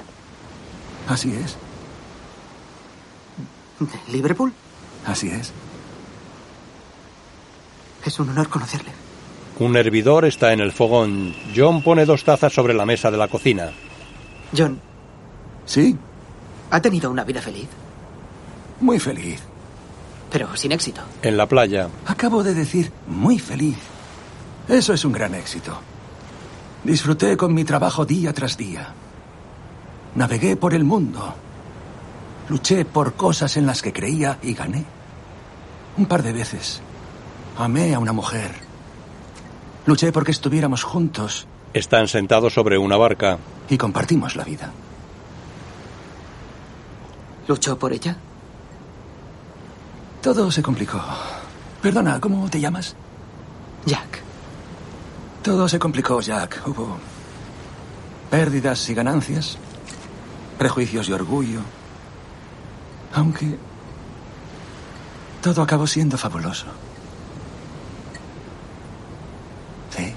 Así es. ¿De Liverpool? Así es. Es un honor conocerle. Un hervidor está en el fogón. John pone dos tazas sobre la mesa de la cocina. John, Sí, ¿ha tenido una vida feliz? muy feliz. pero sin éxito. En la playa, Acabo de decir muy feliz. Eso es un gran éxito. Disfruté con mi trabajo día tras día. Navegué por el mundo. Luché por cosas en las que creía y gané. Un par de veces. Amé a una mujer. Luché porque estuviéramos juntos están sentados sobre una barca. y compartimos la vida. ¿Luchó por ella? Todo se complicó. Perdona, ¿cómo te llamas? Jack. Todo se complicó, Jack. Hubo pérdidas y ganancias, prejuicios y orgullo. Aunque todo acabó siendo fabuloso. Sí.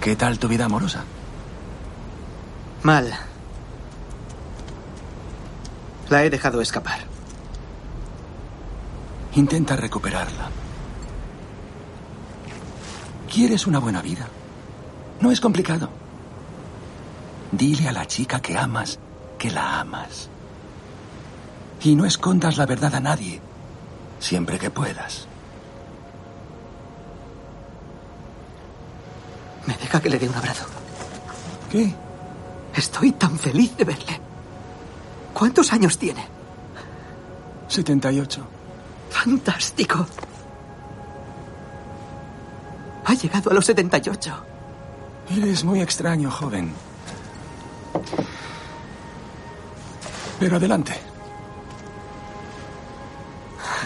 ¿Qué tal tu vida amorosa? Mal. La he dejado escapar. Intenta recuperarla. ¿Quieres una buena vida? No es complicado. Dile a la chica que amas que la amas. Y no escondas la verdad a nadie, siempre que puedas. ¿Me deja que le dé un abrazo? ¿Qué? Estoy tan feliz de verle. ¿Cuántos años tiene? 78. Fantástico. Ha llegado a los 78. Eres muy extraño, joven. Pero adelante.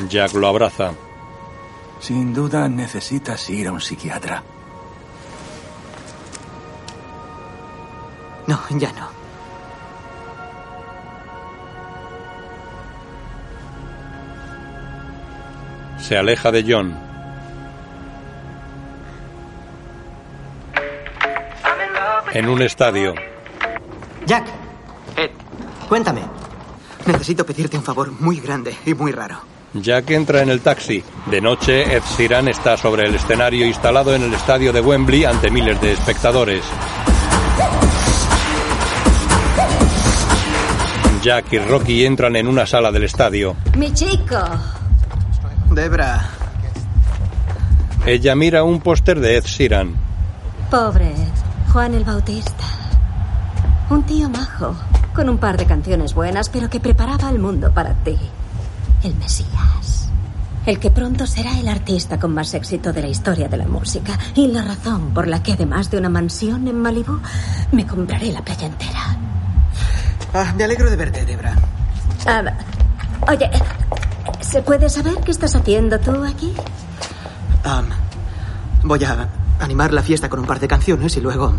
Jack lo abraza. Sin duda necesitas ir a un psiquiatra. No, ya no. Se aleja de John. En un estadio, Jack. Ed. Cuéntame. Necesito pedirte un favor muy grande y muy raro. Jack entra en el taxi. De noche, Ed Sheeran está sobre el escenario instalado en el estadio de Wembley ante miles de espectadores. Jack y Rocky entran en una sala del estadio. Mi chico. Debra. Ella mira un póster de Ed Sheeran. Pobre Juan el Bautista. Un tío majo, con un par de canciones buenas, pero que preparaba al mundo para ti. El Mesías. El que pronto será el artista con más éxito de la historia de la música. Y la razón por la que, además de una mansión en Malibu, me compraré la playa entera. Ah, me alegro de verte, Debra. Ah, oye, ¿se puede saber qué estás haciendo tú aquí? Voy a animar la fiesta con un par de canciones y luego...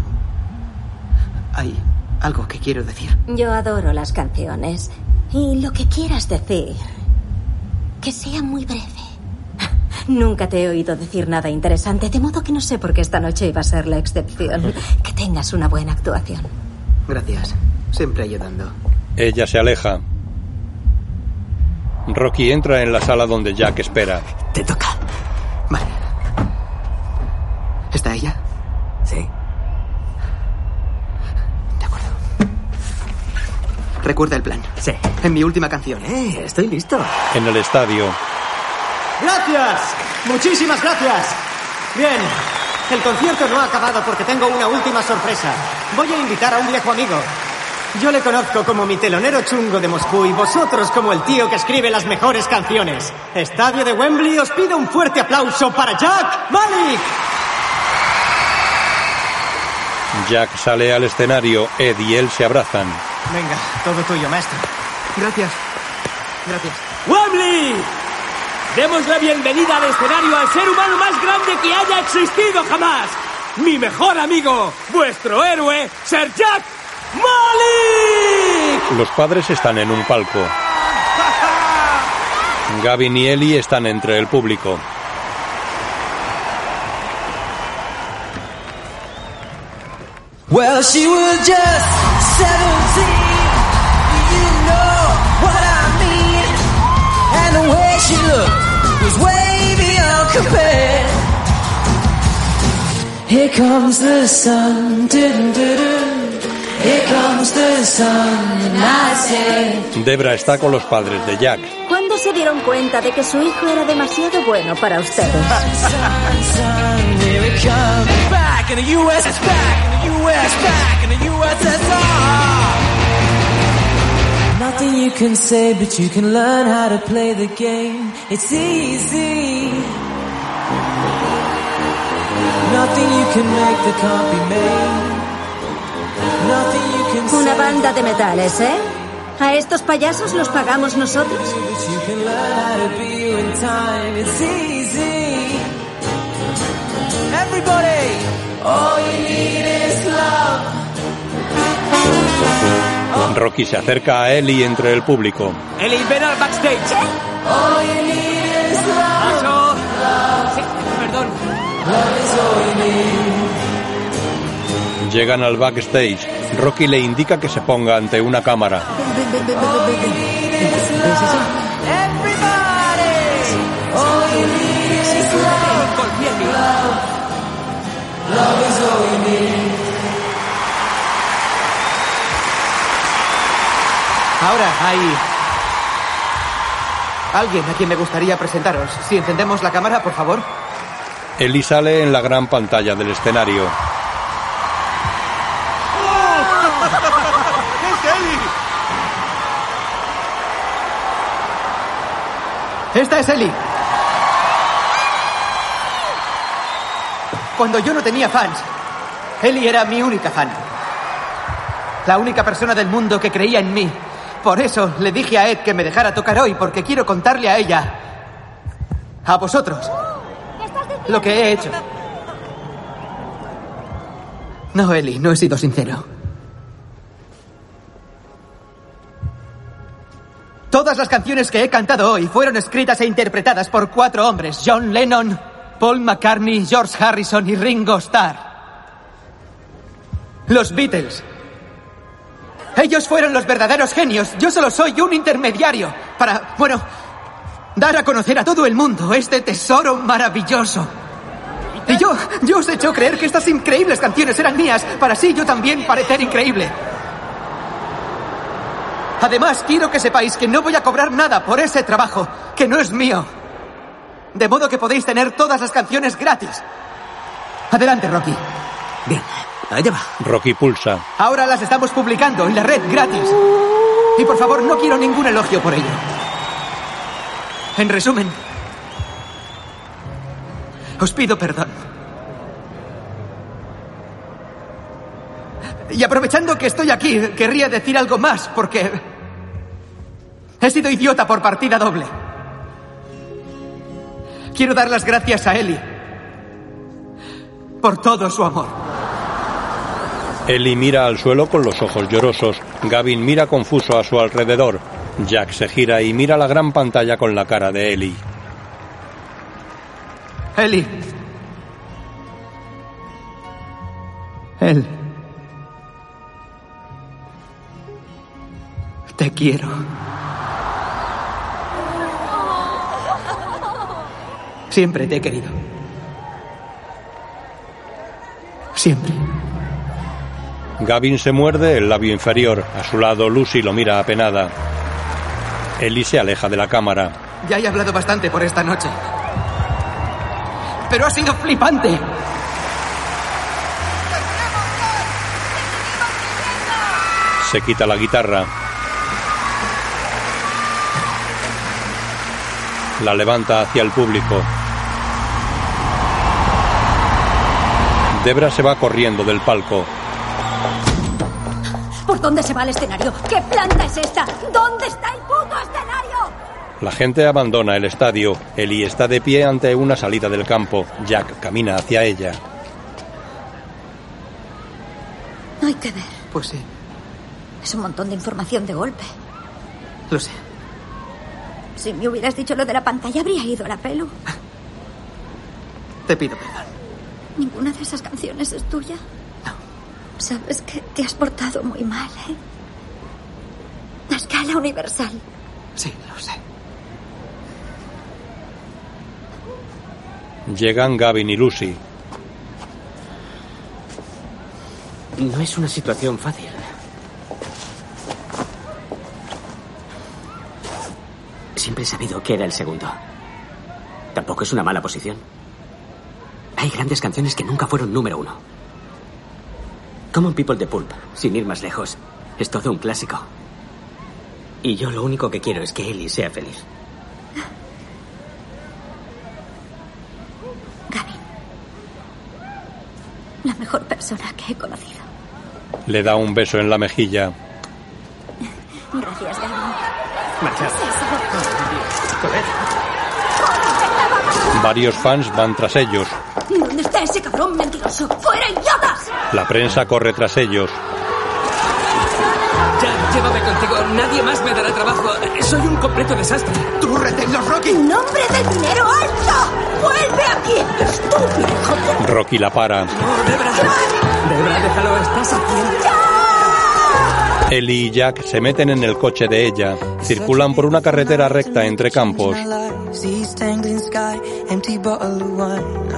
Hay algo que quiero decir. Yo adoro las canciones. Y lo que quieras decir, que sea muy breve. Nunca te he oído decir nada interesante, de modo que no sé por qué esta noche iba a ser la excepción. (laughs) Que tengas una buena actuación. Gracias. Siempre ayudando. Ella se aleja. Rocky entra en la sala donde Jack espera. Te toca. Vale. ¿Está ella? Sí. Recuerda el plan. Sí. En mi última canción. Eh, estoy listo. En el estadio, ¡Gracias! Muchísimas gracias. Bien. El concierto no ha acabado porque tengo una última sorpresa. Voy a invitar a un viejo amigo. Yo le conozco como mi telonero chungo de Moscú y vosotros como el tío que escribe las mejores canciones. Estadio de Wembley, os pido un fuerte aplauso para Jack Malik. Jack sale al escenario. Ed y él se abrazan. Venga, todo tuyo, maestro. Gracias. Gracias. ¡Wembley! Demos la bienvenida al escenario al ser humano más grande que haya existido jamás. Mi mejor amigo, vuestro héroe, Sir Jack Malik. Los padres están en un palco. (laughs) Gavin y Ellie están entre el público. Well, she was just 17. You know what I mean. And the way she looked was way beyond compare. Here comes the sun. doo-doo-doo-doo. Here comes Debra está con los padres de Jack. ¿Cuándo se dieron cuenta de que su hijo era demasiado bueno para ustedes? Nothing you can say, but you can learn how to play the game. It's easy. Nothing you can make that can't be made. Nothing you can Una banda de metales, ¿eh? ¿A estos payasos los pagamos nosotros? Rocky se acerca a Ellie entre el público. Eli, ven al backstage. All you need is love. Paso. Sí, perdón. Llegan al backstage. Rocky le indica que se ponga ante una cámara. Ahora hay alguien a quien me gustaría presentaros. Si encendemos la cámara, por favor. Ellie sale en la gran pantalla del escenario. Esta es Ellie. Cuando yo no tenía fans, Ellie era mi única fan. La única persona del mundo que creía en mí. Por eso le dije a Ed que me dejara tocar hoy, porque quiero contarle a ella, a vosotros, lo que he hecho. No, Ellie, no he sido sincero. Todas las canciones que he cantado hoy fueron escritas e interpretadas por cuatro hombres: John Lennon, Paul McCartney, George Harrison y Ringo Starr. Los Beatles. Ellos fueron los verdaderos genios. Yo solo soy un intermediario para, bueno, dar a conocer a todo el mundo este tesoro maravilloso. Y yo, yo os he hecho creer que estas increíbles canciones eran mías para así yo también parecer increíble. Además, quiero que sepáis que no voy a cobrar nada por ese trabajo, que no es mío. De modo que podéis tener todas las canciones gratis. Adelante, Rocky. Bien, allá va. Rocky pulsa. Ahora las estamos publicando en la red gratis. Y por favor, no quiero ningún elogio por ello. En resumen, os pido perdón. Y aprovechando que estoy aquí, querría decir algo más, porque he sido idiota por partida doble. Quiero dar las gracias a Eli por todo su amor. Ellie mira al suelo con los ojos llorosos. Gavin mira confuso a su alrededor. Jack se gira y mira la gran pantalla con la cara de Ellie. Eli. Él. Te quiero. Siempre te he querido. Siempre. Gavin se muerde el labio inferior. A su lado, Lucy lo mira apenada. Ellie se aleja de la cámara. Ya he hablado bastante por esta noche. Pero ha sido flipante. Se quita la guitarra. La levanta hacia el público. Debra se va corriendo del palco. ¿Por dónde se va el escenario? ¿Qué planta es esta? ¿Dónde está el puto escenario? La gente abandona el estadio. Ellie está de pie ante una salida del campo. Jack camina hacia ella. Hay que ver. Pues sí, Es un montón de información de golpe. lo sé. Si me hubieras dicho lo de la pantalla, habría ido a la pelo. (laughs) Te pido perdón. ¿Ninguna de esas canciones es tuya? No. Sabes que te has portado muy mal, ¿eh? A escala universal. Sí, lo sé. Llegan Gavin y Lucy. No es una situación fácil. Siempre he sabido que era el segundo. Tampoco es una mala posición. Hay grandes canciones que nunca fueron número uno. Common People de Pulp, sin ir más lejos, es todo un clásico. Y yo lo único que quiero es que Ellie sea feliz. La mejor persona que he conocido. Le da un beso en la mejilla. Gracias, Gaby. Varios fans van tras ellos. ¿Dónde está ese cabrón mentiroso? ¡Fuera, idiotas! La prensa corre tras ellos. Jack, llévame contigo. Nadie más me dará trabajo. Soy un completo desastre. ¡Tú reténlos, Rocky! ¡En nombre del dinero alto! ¡Vuelve aquí! ¡Estúpido, hijo de... Rocky la para. Debra, déjalo. Estás aquí. Ellie y Jack se meten en el coche de ella. Circulan por una carretera recta entre campos.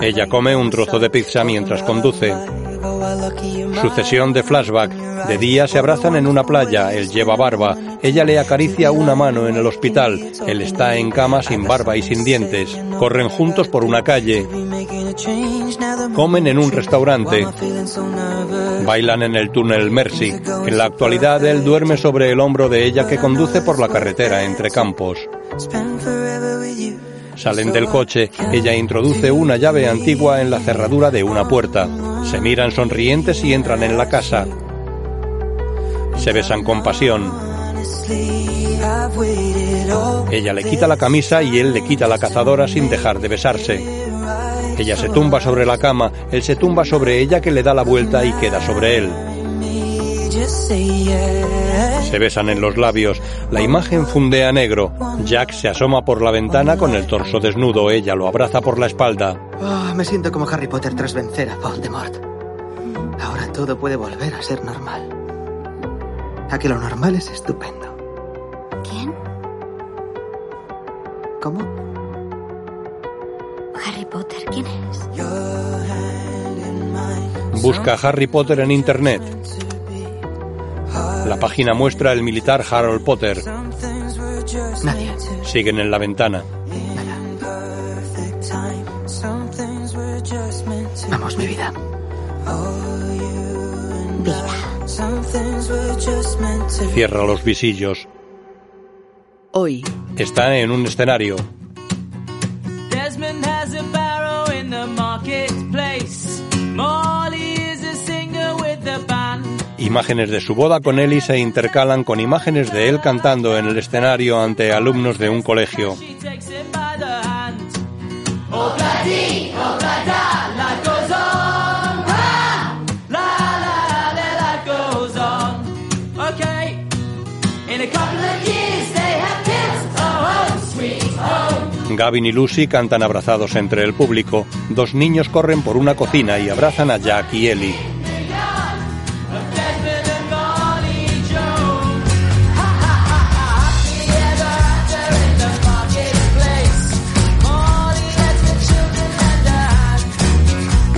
Ella come un trozo de pizza mientras conduce. Sucesión de flashback. De día se abrazan en una playa, él lleva barba, ella le acaricia una mano en el hospital, él está en cama sin barba y sin dientes. Corren juntos por una calle. Comen en un restaurante. Bailan en el túnel Mercy. En la actualidad él duerme sobre el hombro de ella que conduce por la carretera entre campos. Salen del coche, ella introduce una llave antigua en la cerradura de una puerta. Se miran sonrientes y entran en la casa. Se besan con pasión. Ella le quita la camisa y él le quita la cazadora sin dejar de besarse. Ella se tumba sobre la cama, él se tumba sobre ella que le da la vuelta y queda sobre él. Se besan en los labios. La imagen funde a negro. Jack se asoma por la ventana con el torso desnudo. Ella lo abraza por la espalda. Ah, me siento como Harry Potter tras vencer a Voldemort. Ahora todo puede volver a ser normal. A que lo normal es estupendo. ¿Quién? ¿Cómo? Harry Potter, ¿quién es? Busca Harry Potter en Internet. La página muestra el militar Harold Potter. Nadie. Siguen en la ventana. Vamos, mi vida. Cierra los visillos. Hoy. Está en un escenario. Imágenes de su boda con Ellie se intercalan con imágenes de él cantando en el escenario ante alumnos de un colegio. Gavin y Lucy cantan abrazados entre el público. Dos niños corren por una cocina y abrazan a Jack y Ellie.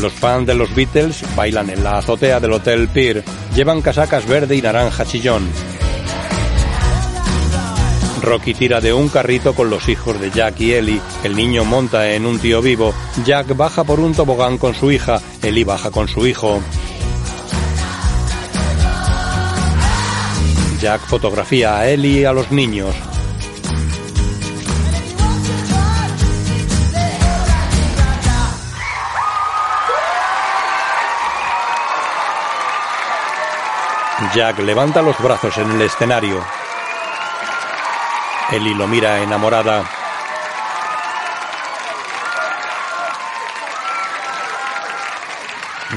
Los fans de los Beatles bailan en la azotea del Hotel Pier. Llevan casacas verde y naranja chillón. Rocky tira de un carrito con los hijos de Jack y Ellie. El niño monta en un tío vivo. Jack baja por un tobogán con su hija. Ellie baja con su hijo. Jack fotografía a Ellie y a los niños. Jack levanta los brazos en el escenario. Ellie lo mira enamorada.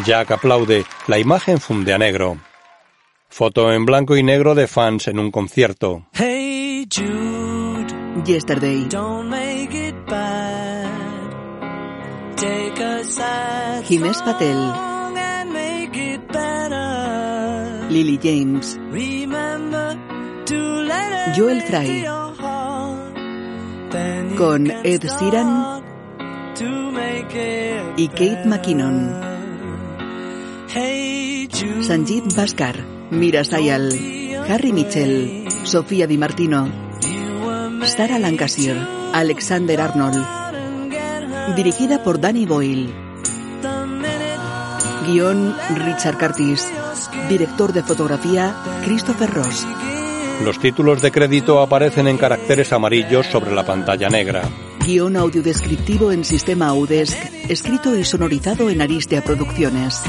Jack aplaude. La imagen funde a negro. Foto en blanco y negro de fans en un concierto. Hey Jude, Yesterday. don't make it bad. Take a sad Jiménez Patel. song and make it better. Lily James. Remember to let it Joel Fry. Con Ed Sheeran y Kate McKinnon. Sanjeev Bhaskar. Mira Sayal. Harry Mitchell. Sofía Di Martino. Sarah Lancashire, Alexander Arnold. Dirigida por Danny Boyle. Guión Richard Curtis. Director de fotografía Christopher Ross. Los títulos de crédito aparecen en caracteres amarillos sobre la pantalla negra. Guión audiodescriptivo en sistema Audesc, escrito y sonorizado en Aristea Producciones.